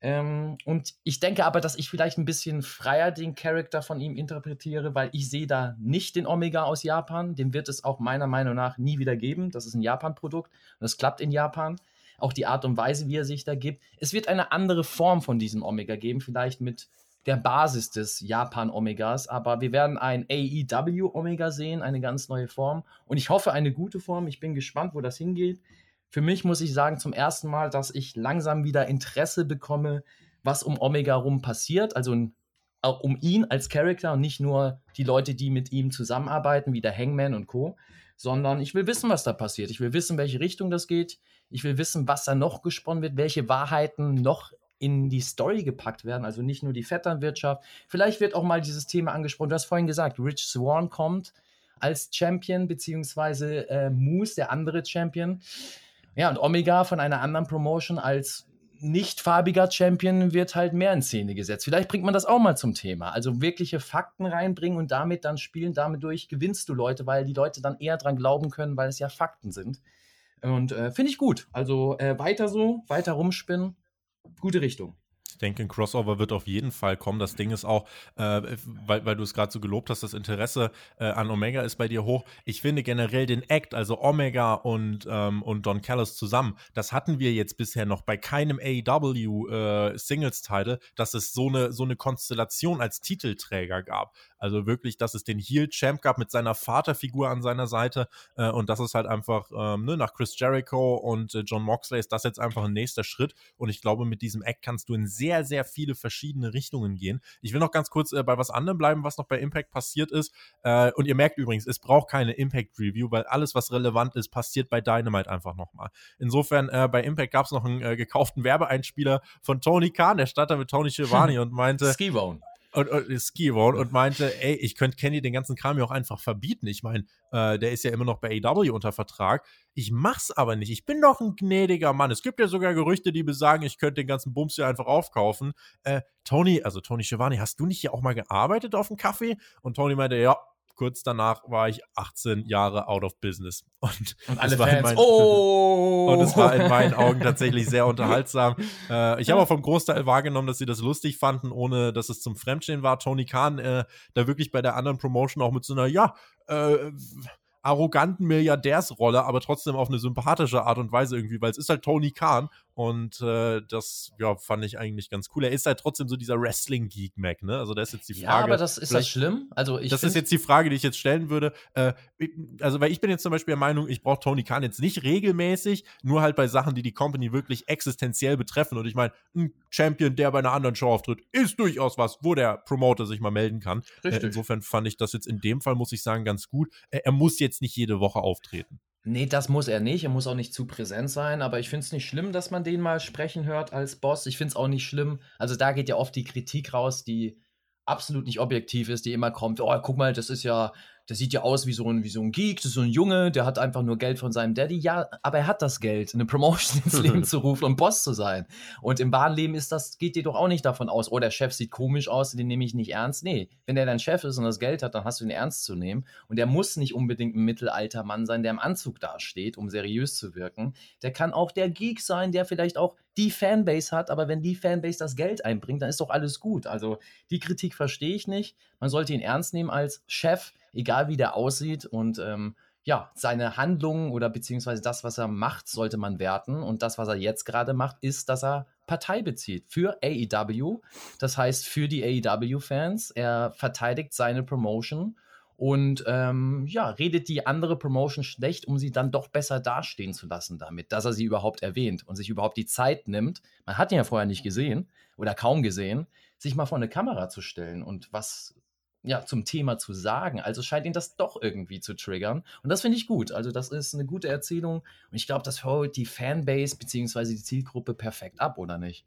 Ähm, und ich denke aber, dass ich vielleicht ein bisschen freier den Charakter von ihm interpretiere, weil ich sehe da nicht den Omega aus Japan. Den wird es auch meiner Meinung nach nie wieder geben. Das ist ein Japan-Produkt und das klappt in Japan. Auch die Art und Weise, wie er sich da gibt. Es wird eine andere Form von diesem Omega geben, vielleicht mit der Basis des Japan-Omegas. Aber wir werden ein AEW-Omega sehen, eine ganz neue Form. Und ich hoffe, eine gute Form. Ich bin gespannt, wo das hingeht für mich muss ich sagen, zum ersten Mal, dass ich langsam wieder Interesse bekomme, was um Omega rum passiert. Also um ihn als Charakter und nicht nur die Leute, die mit ihm zusammenarbeiten, wie der Hangman und Co., sondern ich will wissen, was da passiert. Ich will wissen, welche Richtung das geht. Ich will wissen, was da noch gesponnen wird, welche Wahrheiten noch in die Story gepackt werden, also nicht nur die Vetternwirtschaft. Vielleicht wird auch mal dieses Thema angesprochen. Du hast vorhin gesagt, Rich Swan kommt als Champion, beziehungsweise äh, Moose, der andere Champion. Ja, und Omega von einer anderen Promotion als nicht farbiger Champion wird halt mehr in Szene gesetzt. Vielleicht bringt man das auch mal zum Thema. Also wirkliche Fakten reinbringen und damit dann spielen. Damit durch gewinnst du Leute, weil die Leute dann eher dran glauben können, weil es ja Fakten sind. Und äh, finde ich gut. Also äh, weiter so, weiter rumspinnen. Gute Richtung. Ich denke, ein Crossover wird auf jeden Fall kommen. Das Ding ist auch, äh, weil, weil du es gerade so gelobt hast, das Interesse äh, an Omega ist bei dir hoch. Ich finde generell den Act, also Omega und, ähm, und Don Callis zusammen, das hatten wir jetzt bisher noch bei keinem AEW äh, Singles-Title, dass es so eine, so eine Konstellation als Titelträger gab. Also wirklich, dass es den Heel-Champ gab mit seiner Vaterfigur an seiner Seite äh, und das ist halt einfach ähm, ne, nach Chris Jericho und äh, John Moxley ist das jetzt einfach ein nächster Schritt und ich glaube, mit diesem Act kannst du in sehr, sehr viele verschiedene Richtungen gehen. Ich will noch ganz kurz äh, bei was anderem bleiben, was noch bei Impact passiert ist äh, und ihr merkt übrigens, es braucht keine Impact-Review, weil alles, was relevant ist, passiert bei Dynamite einfach nochmal. Insofern, äh, bei Impact gab es noch einen äh, gekauften Werbeeinspieler von Tony Khan, der stand da mit Tony Schiavone [laughs] und meinte Skibone und, und Skiwall und meinte, ey, ich könnte Kenny den ganzen Kram ja auch einfach verbieten. Ich meine, äh, der ist ja immer noch bei AW unter Vertrag. Ich mach's aber nicht. Ich bin doch ein gnädiger Mann. Es gibt ja sogar Gerüchte, die besagen, ich könnte den ganzen Bums hier einfach aufkaufen. Äh, Tony, also Tony Schiavone, hast du nicht hier auch mal gearbeitet auf dem Kaffee? Und Tony meinte, ja, kurz danach war ich 18 Jahre out of business. [laughs] Und, und alle Fans, mein, oh! Und es war in meinen [laughs] Augen tatsächlich sehr unterhaltsam. Äh, ich habe auch vom Großteil wahrgenommen, dass sie das lustig fanden, ohne dass es zum Fremdstehen war. Tony Khan äh, da wirklich bei der anderen Promotion auch mit so einer, ja, äh, arroganten Milliardärsrolle, aber trotzdem auf eine sympathische Art und Weise irgendwie, weil es ist halt Tony Khan und äh, das ja, fand ich eigentlich ganz cool. Er ist halt trotzdem so dieser Wrestling-Geek, Mac, ne? Also, das ist jetzt die Frage. Ja, aber das ist das schlimm? Also, ich das ist jetzt die Frage, die ich jetzt stellen würde. Äh, also, weil ich bin jetzt zum Beispiel der Meinung, ich brauche Tony Khan jetzt nicht regelmäßig, nur halt bei Sachen, die die Company wirklich existenziell betreffen. Und ich meine, ein Champion, der bei einer anderen Show auftritt, ist durchaus was, wo der Promoter sich mal melden kann. Äh, insofern fand ich das jetzt in dem Fall, muss ich sagen, ganz gut. Äh, er muss jetzt nicht jede Woche auftreten. Nee, das muss er nicht. Er muss auch nicht zu präsent sein. Aber ich finde es nicht schlimm, dass man den mal sprechen hört als Boss. Ich finde es auch nicht schlimm. Also da geht ja oft die Kritik raus, die absolut nicht objektiv ist, die immer kommt. Oh, guck mal, das ist ja der sieht ja aus wie so ein, wie so ein Geek, das ist so ein Junge, der hat einfach nur Geld von seinem Daddy. Ja, aber er hat das Geld, eine Promotion [laughs] ins Leben zu rufen und Boss zu sein. Und im wahren Leben ist das, geht dir doch auch nicht davon aus, oh, der Chef sieht komisch aus, den nehme ich nicht ernst. Nee, wenn er dein Chef ist und das Geld hat, dann hast du ihn ernst zu nehmen. Und der muss nicht unbedingt ein mittelalter Mann sein, der im Anzug dasteht, um seriös zu wirken. Der kann auch der Geek sein, der vielleicht auch die Fanbase hat, aber wenn die Fanbase das Geld einbringt, dann ist doch alles gut. Also die Kritik verstehe ich nicht. Man sollte ihn ernst nehmen als Chef, egal wie der aussieht. Und ähm, ja, seine Handlungen oder beziehungsweise das, was er macht, sollte man werten. Und das, was er jetzt gerade macht, ist, dass er Partei bezieht für AEW. Das heißt, für die AEW-Fans. Er verteidigt seine Promotion und ähm, ja, redet die andere Promotion schlecht, um sie dann doch besser dastehen zu lassen damit, dass er sie überhaupt erwähnt und sich überhaupt die Zeit nimmt. Man hat ihn ja vorher nicht gesehen oder kaum gesehen, sich mal vor eine Kamera zu stellen und was ja, zum Thema zu sagen. Also scheint ihn das doch irgendwie zu triggern. Und das finde ich gut. Also, das ist eine gute Erzählung. Und ich glaube, das holt die Fanbase bzw. die Zielgruppe perfekt ab, oder nicht?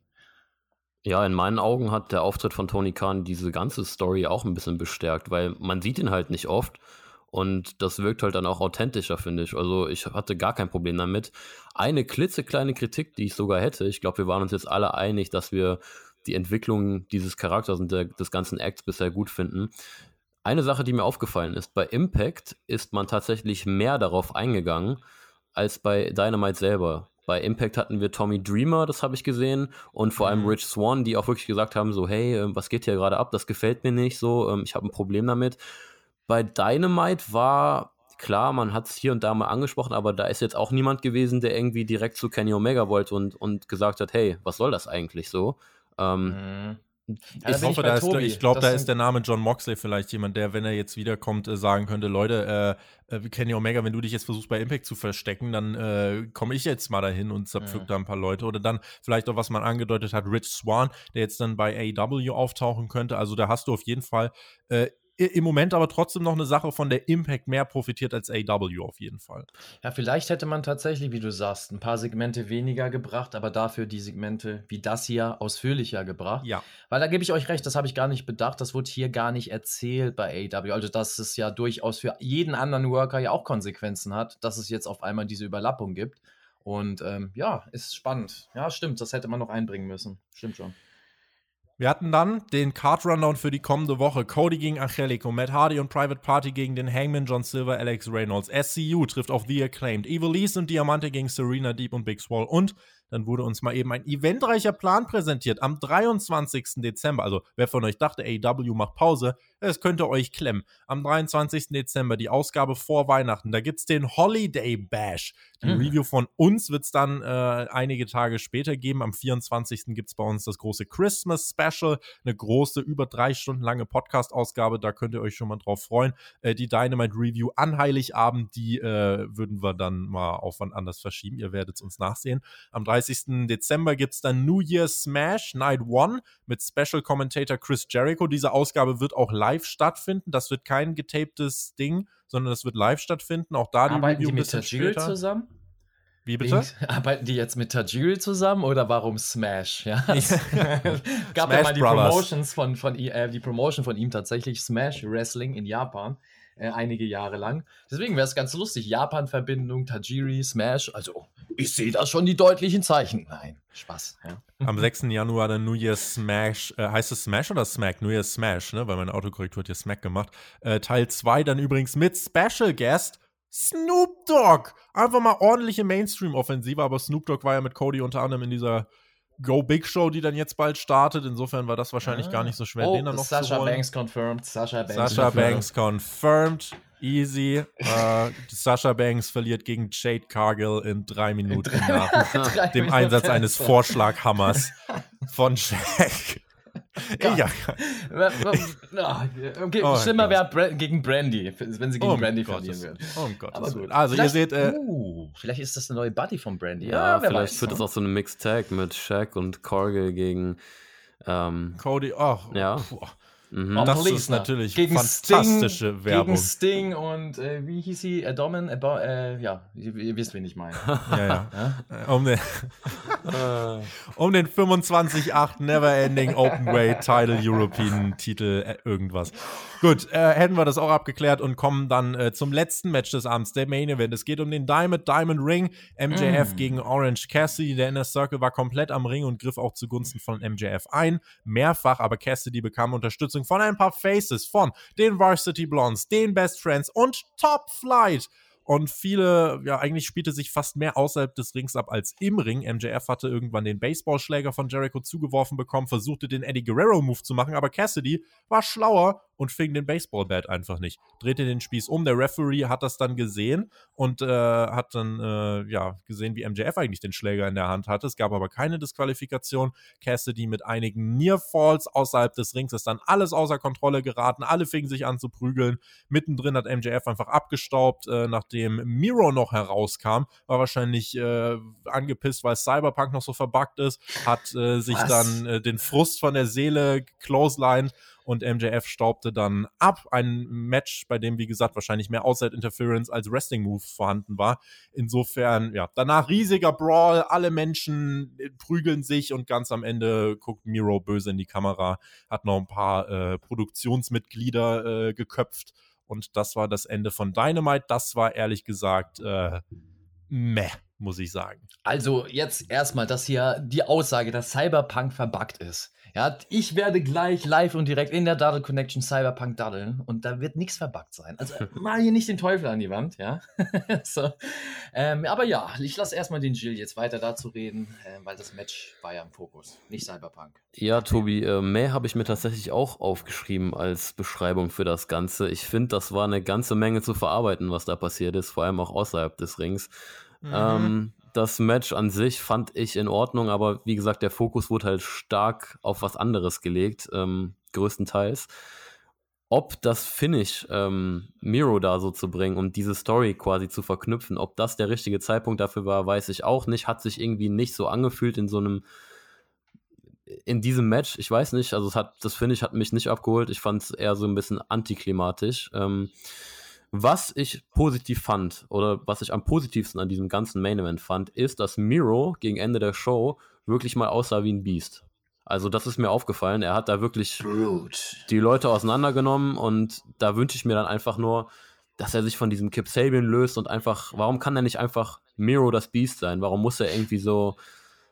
Ja, in meinen Augen hat der Auftritt von Tony Khan diese ganze Story auch ein bisschen bestärkt, weil man sieht ihn halt nicht oft. Und das wirkt halt dann auch authentischer, finde ich. Also ich hatte gar kein Problem damit. Eine klitzekleine Kritik, die ich sogar hätte, ich glaube, wir waren uns jetzt alle einig, dass wir die Entwicklung dieses Charakters und der, des ganzen Acts bisher gut finden. Eine Sache, die mir aufgefallen ist, bei Impact ist man tatsächlich mehr darauf eingegangen als bei Dynamite selber. Bei Impact hatten wir Tommy Dreamer, das habe ich gesehen, und vor allem mhm. Rich Swan, die auch wirklich gesagt haben, so, hey, ähm, was geht hier gerade ab, das gefällt mir nicht, so, ähm, ich habe ein Problem damit. Bei Dynamite war klar, man hat es hier und da mal angesprochen, aber da ist jetzt auch niemand gewesen, der irgendwie direkt zu Kenny Omega wollte und, und gesagt hat, hey, was soll das eigentlich so? Ähm, mhm. ja, ich hoffe, ich, da ist, ich glaube, da ist der Name John Moxley vielleicht jemand, der, wenn er jetzt wiederkommt, äh, sagen könnte, Leute, äh, äh, Kenny Omega, wenn du dich jetzt versuchst bei Impact zu verstecken, dann äh, komme ich jetzt mal dahin und zerpflück ja. da ein paar Leute. Oder dann vielleicht auch, was man angedeutet hat, Rich Swan, der jetzt dann bei AEW auftauchen könnte. Also da hast du auf jeden Fall äh, im Moment aber trotzdem noch eine Sache, von der Impact mehr profitiert als AW auf jeden Fall. Ja, vielleicht hätte man tatsächlich, wie du sagst, ein paar Segmente weniger gebracht, aber dafür die Segmente wie das hier ausführlicher gebracht. Ja. Weil da gebe ich euch recht, das habe ich gar nicht bedacht, das wurde hier gar nicht erzählt bei AW. Also, dass es ja durchaus für jeden anderen Worker ja auch Konsequenzen hat, dass es jetzt auf einmal diese Überlappung gibt. Und ähm, ja, ist spannend. Ja, stimmt, das hätte man noch einbringen müssen. Stimmt schon. Wir hatten dann den Card Rundown für die kommende Woche. Cody gegen Angelico, Matt Hardy und Private Party gegen den Hangman John Silver, Alex Reynolds. SCU trifft auf The Acclaimed. Evil East und Diamante gegen Serena Deep und Big Swall. Und dann wurde uns mal eben ein eventreicher Plan präsentiert am 23. Dezember. Also, wer von euch dachte, AEW macht Pause, es könnte euch klemmen. Am 23. Dezember die Ausgabe vor Weihnachten. Da gibt es den Holiday Bash. Die mhm. Review von uns wird es dann äh, einige Tage später geben. Am 24. gibt es bei uns das große Christmas Special. Eine große, über drei Stunden lange Podcast-Ausgabe. Da könnt ihr euch schon mal drauf freuen. Äh, die Dynamite Review an Heiligabend, die äh, würden wir dann mal auf wann anders verschieben. Ihr werdet es uns nachsehen. Am 30. Dezember gibt es dann New Year's Smash Night One mit Special Commentator Chris Jericho. Diese Ausgabe wird auch live live stattfinden. Das wird kein getaptes Ding, sondern das wird live stattfinden. Auch da die Arbeiten Review die mit Tajiri zusammen? Wie bitte? [laughs] Arbeiten die jetzt mit Tajiri zusammen oder warum Smash? Ja, [laughs] es gab Smash ja mal die Brothers. Promotions von, von äh, die Promotion von ihm tatsächlich Smash Wrestling in Japan äh, einige Jahre lang. Deswegen wäre es ganz lustig. Japan-Verbindung, Tajiri, Smash. Also, ich sehe da schon die deutlichen Zeichen. Nein, Spaß. Ja. Am 6. Januar der New Year's Smash. Äh, heißt es Smash oder Smack? New Year's Smash, ne? Weil meine Autokorrektur hat hier Smack gemacht. Äh, Teil 2 dann übrigens mit Special Guest. Snoop Dogg! Einfach mal ordentliche Mainstream-Offensive, aber Snoop Dogg war ja mit Cody unter anderem in dieser Go Big Show, die dann jetzt bald startet. Insofern war das wahrscheinlich ah. gar nicht so schwer, oh, den dann noch Sasha zu holen. Banks confirmed. Sasha Banks, Sasha confirmed. Banks confirmed. Easy. [laughs] äh, Sasha Banks verliert gegen Jade Cargill in drei Minuten in drei, nach [laughs] drei dem Minuten Einsatz eines Vorschlaghammers von [laughs] Jack. Ja. okay, oh schlimmer wäre gegen Brandy, wenn sie gegen oh Brandy verlieren würde. Oh Gott. Aber gut. Also vielleicht, ihr seht, äh, uh, vielleicht ist das eine neue Buddy von Brandy. Ja, ja vielleicht weiß, wird das auch so eine Mixed Tag mit Shaq und Cargill gegen ähm, Cody. Oh, ja. Puh. Mhm. Das ist natürlich gegen fantastische Sting, Werbung. Gegen Sting und äh, wie hieß sie? Adomin? Äh, äh, ja, ihr, ihr, wisst, wen ich meine. [laughs] ja, ja. ja? Um den, um den 25-8 Never Ending Openweight Title European Titel äh, irgendwas. Gut, äh, hätten wir das auch abgeklärt und kommen dann äh, zum letzten Match des Abends, der Main Event. Es geht um den Diamond Diamond Ring. MJF mm. gegen Orange Cassidy. Der Inner Circle war komplett am Ring und griff auch zugunsten von MJF ein. Mehrfach, aber Cassidy bekam Unterstützung Unterstützung von ein paar Faces von den Varsity Blondes, den Best Friends und Top Flight. Und viele, ja, eigentlich spielte sich fast mehr außerhalb des Rings ab als im Ring. MJF hatte irgendwann den Baseballschläger von Jericho zugeworfen bekommen, versuchte den Eddie Guerrero-Move zu machen, aber Cassidy war schlauer und fing den Baseballbat einfach nicht. Drehte den Spieß um. Der Referee hat das dann gesehen und äh, hat dann äh, ja gesehen, wie MJF eigentlich den Schläger in der Hand hatte. Es gab aber keine Disqualifikation. Cassidy mit einigen Near Falls außerhalb des Rings ist dann alles außer Kontrolle geraten. Alle fingen sich an zu prügeln. Mittendrin hat MJF einfach abgestaubt, äh, nachdem Miro noch herauskam. War wahrscheinlich äh, angepisst, weil Cyberpunk noch so verbuggt ist. Hat äh, sich Was? dann äh, den Frust von der Seele clotheslined und MJF staubte dann ab. Ein Match, bei dem, wie gesagt, wahrscheinlich mehr Outside Interference als Wrestling Move vorhanden war. Insofern, ja, danach riesiger Brawl, alle Menschen prügeln sich und ganz am Ende guckt Miro böse in die Kamera, hat noch ein paar äh, Produktionsmitglieder äh, geköpft und das war das Ende von Dynamite. Das war ehrlich gesagt äh, meh muss ich sagen. Also jetzt erstmal, dass hier die Aussage, dass Cyberpunk verbuggt ist. Ja, ich werde gleich live und direkt in der Daddle Connection Cyberpunk daddeln und da wird nichts verbuggt sein. Also [laughs] mal hier nicht den Teufel an die Wand, ja. [laughs] so. ähm, aber ja, ich lasse erstmal den Jill jetzt weiter dazu reden, äh, weil das Match war ja im Fokus, nicht Cyberpunk. Ja, Tobi, äh, mehr habe ich mir tatsächlich auch aufgeschrieben als Beschreibung für das Ganze. Ich finde, das war eine ganze Menge zu verarbeiten, was da passiert ist, vor allem auch außerhalb des Rings. Mhm. Ähm, das Match an sich fand ich in Ordnung, aber wie gesagt, der Fokus wurde halt stark auf was anderes gelegt, ähm, größtenteils. Ob das Finish ähm, Miro da so zu bringen und diese Story quasi zu verknüpfen, ob das der richtige Zeitpunkt dafür war, weiß ich auch nicht. Hat sich irgendwie nicht so angefühlt in so einem, in diesem Match. Ich weiß nicht, also es hat, das Finish hat mich nicht abgeholt. Ich fand es eher so ein bisschen antiklimatisch. Ähm, was ich positiv fand oder was ich am positivsten an diesem ganzen Main Event fand, ist, dass Miro gegen Ende der Show wirklich mal aussah wie ein Biest. Also das ist mir aufgefallen. Er hat da wirklich Brute. die Leute auseinandergenommen und da wünsche ich mir dann einfach nur, dass er sich von diesem Kip Sabian löst und einfach, warum kann er nicht einfach Miro das Beast sein? Warum muss er irgendwie so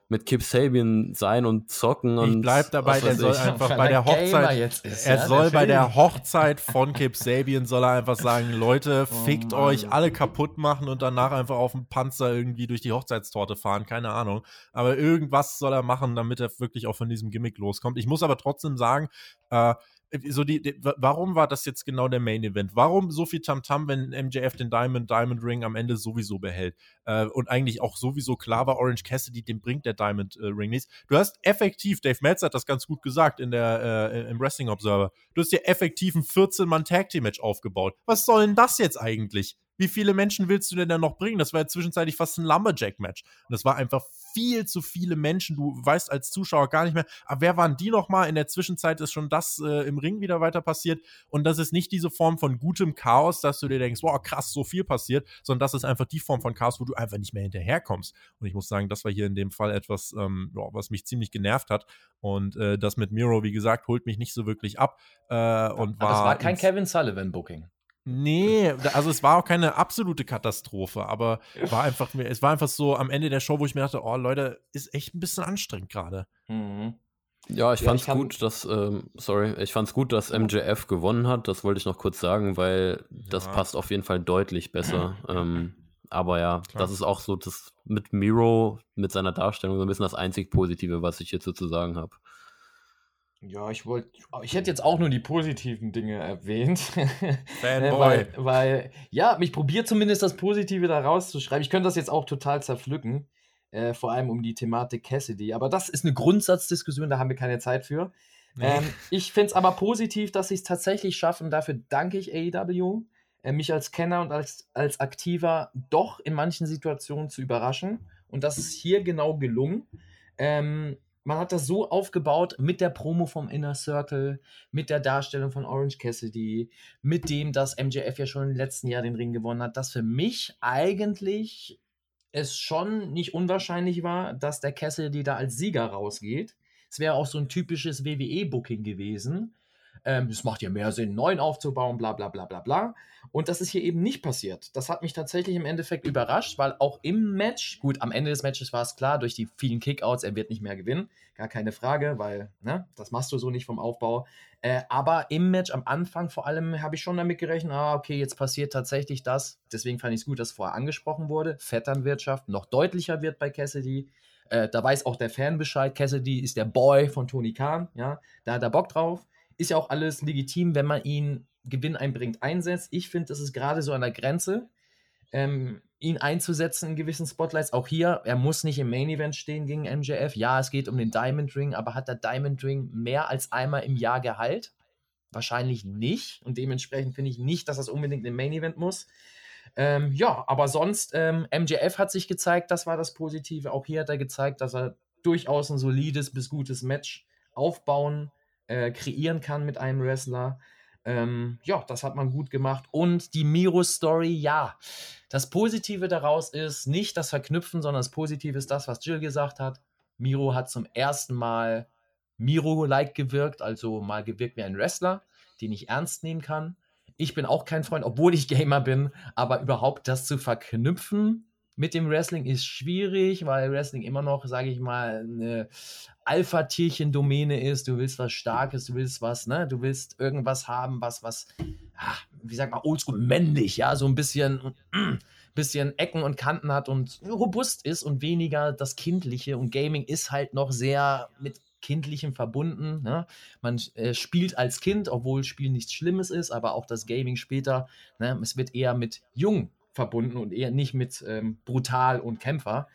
mit Kip Sabian sein und zocken und. Ich bleib dabei, der soll ich. einfach bei der Hochzeit. Ist, er ja, soll bei der Hochzeit von Kip [laughs] Sabian soll er einfach sagen, Leute, oh fickt oh euch, alle kaputt machen und danach einfach auf dem Panzer irgendwie durch die Hochzeitstorte fahren, keine Ahnung. Aber irgendwas soll er machen, damit er wirklich auch von diesem Gimmick loskommt. Ich muss aber trotzdem sagen, äh, so die, die, warum war das jetzt genau der Main Event? Warum so viel Tamtam, -Tam, wenn MJF den Diamond Diamond Ring am Ende sowieso behält? Äh, und eigentlich auch sowieso klar war, Orange Cassidy, dem bringt der Diamond äh, Ring nichts. Du hast effektiv, Dave Meltzer hat das ganz gut gesagt in der, äh, im Wrestling Observer, du hast dir effektiv ein 14-Mann Tag Team Match aufgebaut. Was soll denn das jetzt eigentlich? Wie viele Menschen willst du denn dann noch bringen? Das war ja zwischenzeitlich fast ein Lumberjack-Match. Und das war einfach viel zu viele Menschen. Du weißt als Zuschauer gar nicht mehr, aber ah, wer waren die nochmal? In der Zwischenzeit ist schon das äh, im Ring wieder weiter passiert. Und das ist nicht diese Form von gutem Chaos, dass du dir denkst, wow, krass, so viel passiert, sondern das ist einfach die Form von Chaos, wo du einfach nicht mehr hinterherkommst. Und ich muss sagen, das war hier in dem Fall etwas, ähm, ja, was mich ziemlich genervt hat. Und äh, das mit Miro, wie gesagt, holt mich nicht so wirklich ab. Äh, und war es war kein Kevin Sullivan-Booking. Nee, also es war auch keine absolute Katastrophe, aber war einfach, es war einfach so am Ende der Show, wo ich mir dachte, oh Leute, ist echt ein bisschen anstrengend gerade. Mhm. Ja, ich ja, fand's ich gut, dass, ähm, sorry, ich fand's gut, dass MJF gewonnen hat. Das wollte ich noch kurz sagen, weil ja. das passt auf jeden Fall deutlich besser. ähm, aber ja, Klar. das ist auch so das mit Miro, mit seiner Darstellung so ein bisschen das einzig Positive, was ich hierzu zu sagen habe. Ja, ich wollte, ich hätte jetzt auch nur die positiven Dinge erwähnt. [laughs] Fanboy. weil, weil, ja, mich probiert zumindest das Positive da rauszuschreiben. Ich könnte das jetzt auch total zerpflücken, äh, vor allem um die Thematik Cassidy. Aber das ist eine Grundsatzdiskussion, da haben wir keine Zeit für. Nee. Ähm, ich finde es aber positiv, dass sie es tatsächlich schaffen. Dafür danke ich AEW, äh, mich als Kenner und als, als Aktiver doch in manchen Situationen zu überraschen. Und das ist hier genau gelungen. Ähm, man hat das so aufgebaut mit der Promo vom Inner Circle, mit der Darstellung von Orange Cassidy, mit dem, dass MJF ja schon im letzten Jahr den Ring gewonnen hat, dass für mich eigentlich es schon nicht unwahrscheinlich war, dass der Cassidy da als Sieger rausgeht. Es wäre auch so ein typisches WWE-Booking gewesen. Ähm, es macht ja mehr Sinn, neuen aufzubauen, bla bla bla bla bla. Und das ist hier eben nicht passiert. Das hat mich tatsächlich im Endeffekt überrascht, weil auch im Match, gut, am Ende des Matches war es klar, durch die vielen Kickouts, er wird nicht mehr gewinnen, gar keine Frage, weil, ne, das machst du so nicht vom Aufbau. Äh, aber im Match am Anfang vor allem habe ich schon damit gerechnet, ah, okay, jetzt passiert tatsächlich das. Deswegen fand ich es gut, dass vorher angesprochen wurde. Vetternwirtschaft noch deutlicher wird bei Cassidy. Äh, da weiß auch der Fan Bescheid. Cassidy ist der Boy von Tony Khan, ja, da hat er Bock drauf. Ist ja auch alles legitim, wenn man ihn Gewinn einbringt, einsetzt. Ich finde, das ist gerade so an der Grenze, ähm, ihn einzusetzen in gewissen Spotlights. Auch hier, er muss nicht im Main Event stehen gegen MJF. Ja, es geht um den Diamond Ring, aber hat der Diamond Ring mehr als einmal im Jahr Gehalt? Wahrscheinlich nicht. Und dementsprechend finde ich nicht, dass das unbedingt im Main Event muss. Ähm, ja, aber sonst, ähm, MJF hat sich gezeigt, das war das Positive. Auch hier hat er gezeigt, dass er durchaus ein solides bis gutes Match aufbauen äh, kreieren kann mit einem Wrestler. Ähm, ja, das hat man gut gemacht. Und die Miro-Story, ja. Das Positive daraus ist nicht das Verknüpfen, sondern das Positive ist das, was Jill gesagt hat. Miro hat zum ersten Mal Miro-like gewirkt, also mal gewirkt wie ein Wrestler, den ich ernst nehmen kann. Ich bin auch kein Freund, obwohl ich Gamer bin, aber überhaupt das zu verknüpfen mit dem Wrestling ist schwierig, weil Wrestling immer noch, sage ich mal, eine Alpha-Tierchen-Domäne ist. Du willst was Starkes, du willst was, ne? Du willst irgendwas haben, was, was, ach, wie sagt man, oldschool männlich, ja, so ein bisschen, [clears throat] bisschen Ecken und Kanten hat und robust ist und weniger das Kindliche. Und Gaming ist halt noch sehr mit Kindlichem verbunden. Ne? Man äh, spielt als Kind, obwohl Spiel nichts Schlimmes ist, aber auch das Gaming später, ne? es wird eher mit jung verbunden und eher nicht mit ähm, brutal und Kämpfer.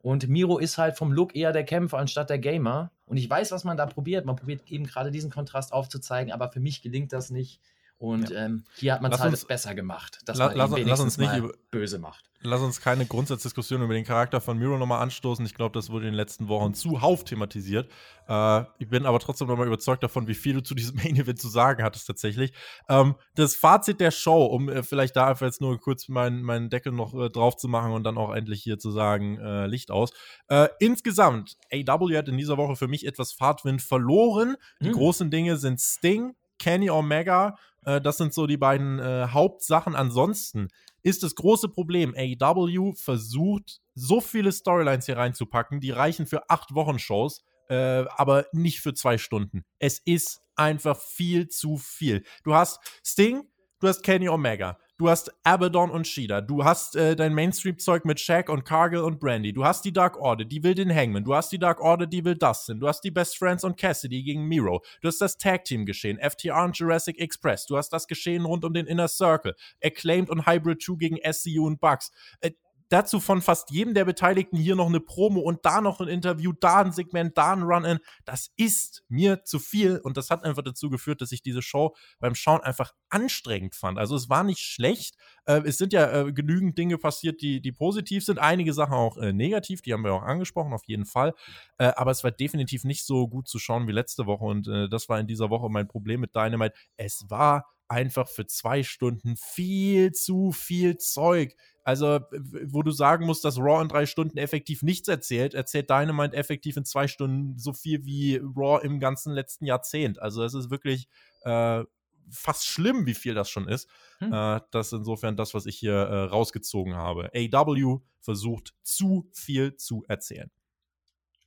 Und Miro ist halt vom Look eher der Kämpfer anstatt der Gamer. Und ich weiß, was man da probiert. Man probiert eben gerade diesen Kontrast aufzuzeigen, aber für mich gelingt das nicht. Und ja. ähm, hier hat man es halt uns, besser gemacht, dass la, man lass, lass uns nicht über, böse macht. Lass uns keine Grundsatzdiskussion über den Charakter von Miro nochmal anstoßen. Ich glaube, das wurde in den letzten Wochen zuhauf thematisiert. Äh, ich bin aber trotzdem nochmal überzeugt davon, wie viel du zu diesem [laughs] Main Event zu sagen hattest tatsächlich. Ähm, das Fazit der Show, um äh, vielleicht da einfach jetzt nur kurz meinen mein Deckel noch äh, drauf zu machen und dann auch endlich hier zu sagen, äh, Licht aus. Äh, insgesamt, AW hat in dieser Woche für mich etwas Fahrtwind verloren. Die hm. großen Dinge sind Sting, Kenny Omega, äh, das sind so die beiden äh, Hauptsachen. Ansonsten ist das große Problem, AEW versucht, so viele Storylines hier reinzupacken, die reichen für acht Wochen-Shows, äh, aber nicht für zwei Stunden. Es ist einfach viel zu viel. Du hast Sting, du hast Kenny Omega, du hast Abaddon und Shida, du hast äh, dein Mainstream-Zeug mit Shaq und Cargill und Brandy, du hast die Dark Order, die will den Hangman, du hast die Dark Order, die will Dustin, du hast die Best Friends und Cassidy gegen Miro, du hast das Tag-Team-Geschehen, FTR und Jurassic Express, du hast das Geschehen rund um den Inner Circle, Acclaimed und Hybrid 2 gegen SCU und Bucks. Äh, dazu von fast jedem der Beteiligten hier noch eine Promo und da noch ein Interview, da ein Segment, da ein Run-In. Das ist mir zu viel und das hat einfach dazu geführt, dass ich diese Show beim Schauen einfach anstrengend fand. Also es war nicht schlecht. Äh, es sind ja äh, genügend Dinge passiert, die, die positiv sind. Einige Sachen auch äh, negativ, die haben wir auch angesprochen, auf jeden Fall. Äh, aber es war definitiv nicht so gut zu schauen wie letzte Woche und äh, das war in dieser Woche mein Problem mit Dynamite. Es war einfach für zwei Stunden viel zu viel Zeug. Also, wo du sagen musst, dass Raw in drei Stunden effektiv nichts erzählt, erzählt Dynamite effektiv in zwei Stunden so viel wie Raw im ganzen letzten Jahrzehnt. Also, es ist wirklich äh, fast schlimm, wie viel das schon ist. Hm. Äh, das ist insofern das, was ich hier äh, rausgezogen habe. AW versucht zu viel zu erzählen.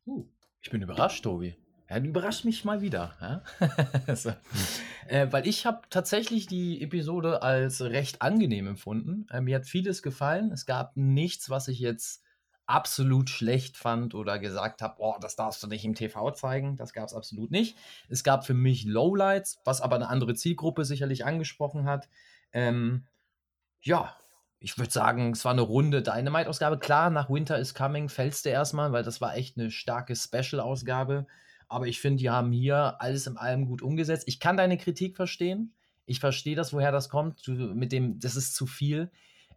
Uh, ich bin überrascht, Tobi. Ja, überrascht mich mal wieder. Ja? [laughs] so. äh, weil ich habe tatsächlich die Episode als recht angenehm empfunden. Äh, mir hat vieles gefallen. Es gab nichts, was ich jetzt absolut schlecht fand oder gesagt habe, oh, das darfst du nicht im TV zeigen. Das gab es absolut nicht. Es gab für mich Lowlights, was aber eine andere Zielgruppe sicherlich angesprochen hat. Ähm, ja, ich würde sagen, es war eine runde Dynamite-Ausgabe. Klar, nach Winter is Coming fällst du erstmal, weil das war echt eine starke Special-Ausgabe. Aber ich finde, die haben hier alles in allem gut umgesetzt. Ich kann deine Kritik verstehen. Ich verstehe das, woher das kommt. Du, mit dem, das ist zu viel.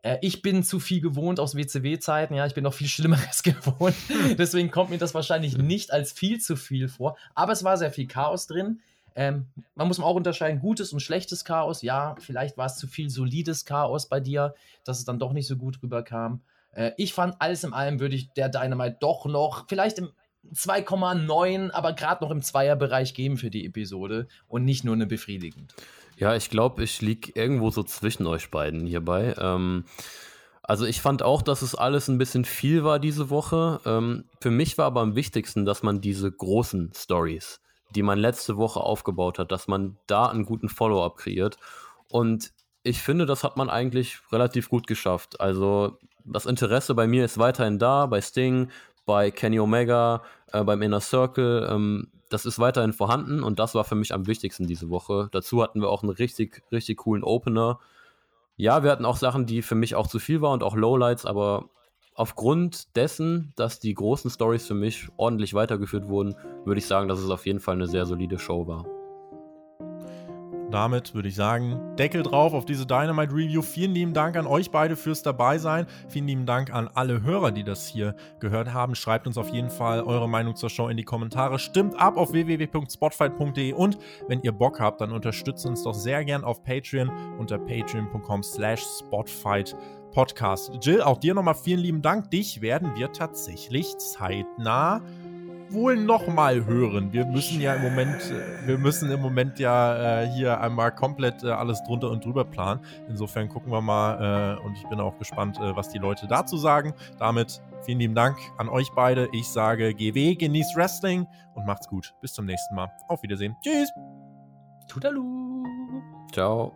Äh, ich bin zu viel gewohnt aus WCW-Zeiten. Ja, ich bin noch viel Schlimmeres [laughs] gewohnt. Deswegen kommt mir das wahrscheinlich nicht als viel zu viel vor. Aber es war sehr viel Chaos drin. Ähm, man muss auch unterscheiden, gutes und schlechtes Chaos. Ja, vielleicht war es zu viel solides Chaos bei dir, dass es dann doch nicht so gut rüberkam. Äh, ich fand alles in allem würde ich der Dynamite doch noch, vielleicht im 2,9, aber gerade noch im Zweierbereich geben für die Episode und nicht nur eine befriedigend. Ja, ich glaube, ich liege irgendwo so zwischen euch beiden hierbei. Ähm, also ich fand auch, dass es alles ein bisschen viel war diese Woche. Ähm, für mich war aber am wichtigsten, dass man diese großen Stories, die man letzte Woche aufgebaut hat, dass man da einen guten Follow-up kreiert. Und ich finde, das hat man eigentlich relativ gut geschafft. Also das Interesse bei mir ist weiterhin da, bei Sting, bei Kenny Omega, äh, beim Inner Circle. Ähm, das ist weiterhin vorhanden und das war für mich am wichtigsten diese Woche. Dazu hatten wir auch einen richtig, richtig coolen Opener. Ja, wir hatten auch Sachen, die für mich auch zu viel waren und auch Lowlights, aber aufgrund dessen, dass die großen Stories für mich ordentlich weitergeführt wurden, würde ich sagen, dass es auf jeden Fall eine sehr solide Show war. Damit würde ich sagen, Deckel drauf auf diese Dynamite Review. Vielen lieben Dank an euch beide fürs Dabeisein. Vielen lieben Dank an alle Hörer, die das hier gehört haben. Schreibt uns auf jeden Fall eure Meinung zur Show in die Kommentare. Stimmt ab auf www.spotfight.de und wenn ihr Bock habt, dann unterstützt uns doch sehr gern auf Patreon unter patreon.com slash spotfight Podcast. Jill, auch dir nochmal vielen lieben Dank. Dich werden wir tatsächlich zeitnah wohl nochmal hören. Wir müssen ja im Moment, äh, wir müssen im Moment ja äh, hier einmal komplett äh, alles drunter und drüber planen. Insofern gucken wir mal äh, und ich bin auch gespannt, äh, was die Leute dazu sagen. Damit vielen lieben Dank an euch beide. Ich sage GW, genießt Wrestling und macht's gut. Bis zum nächsten Mal. Auf Wiedersehen. Tschüss. Tudalu. Ciao.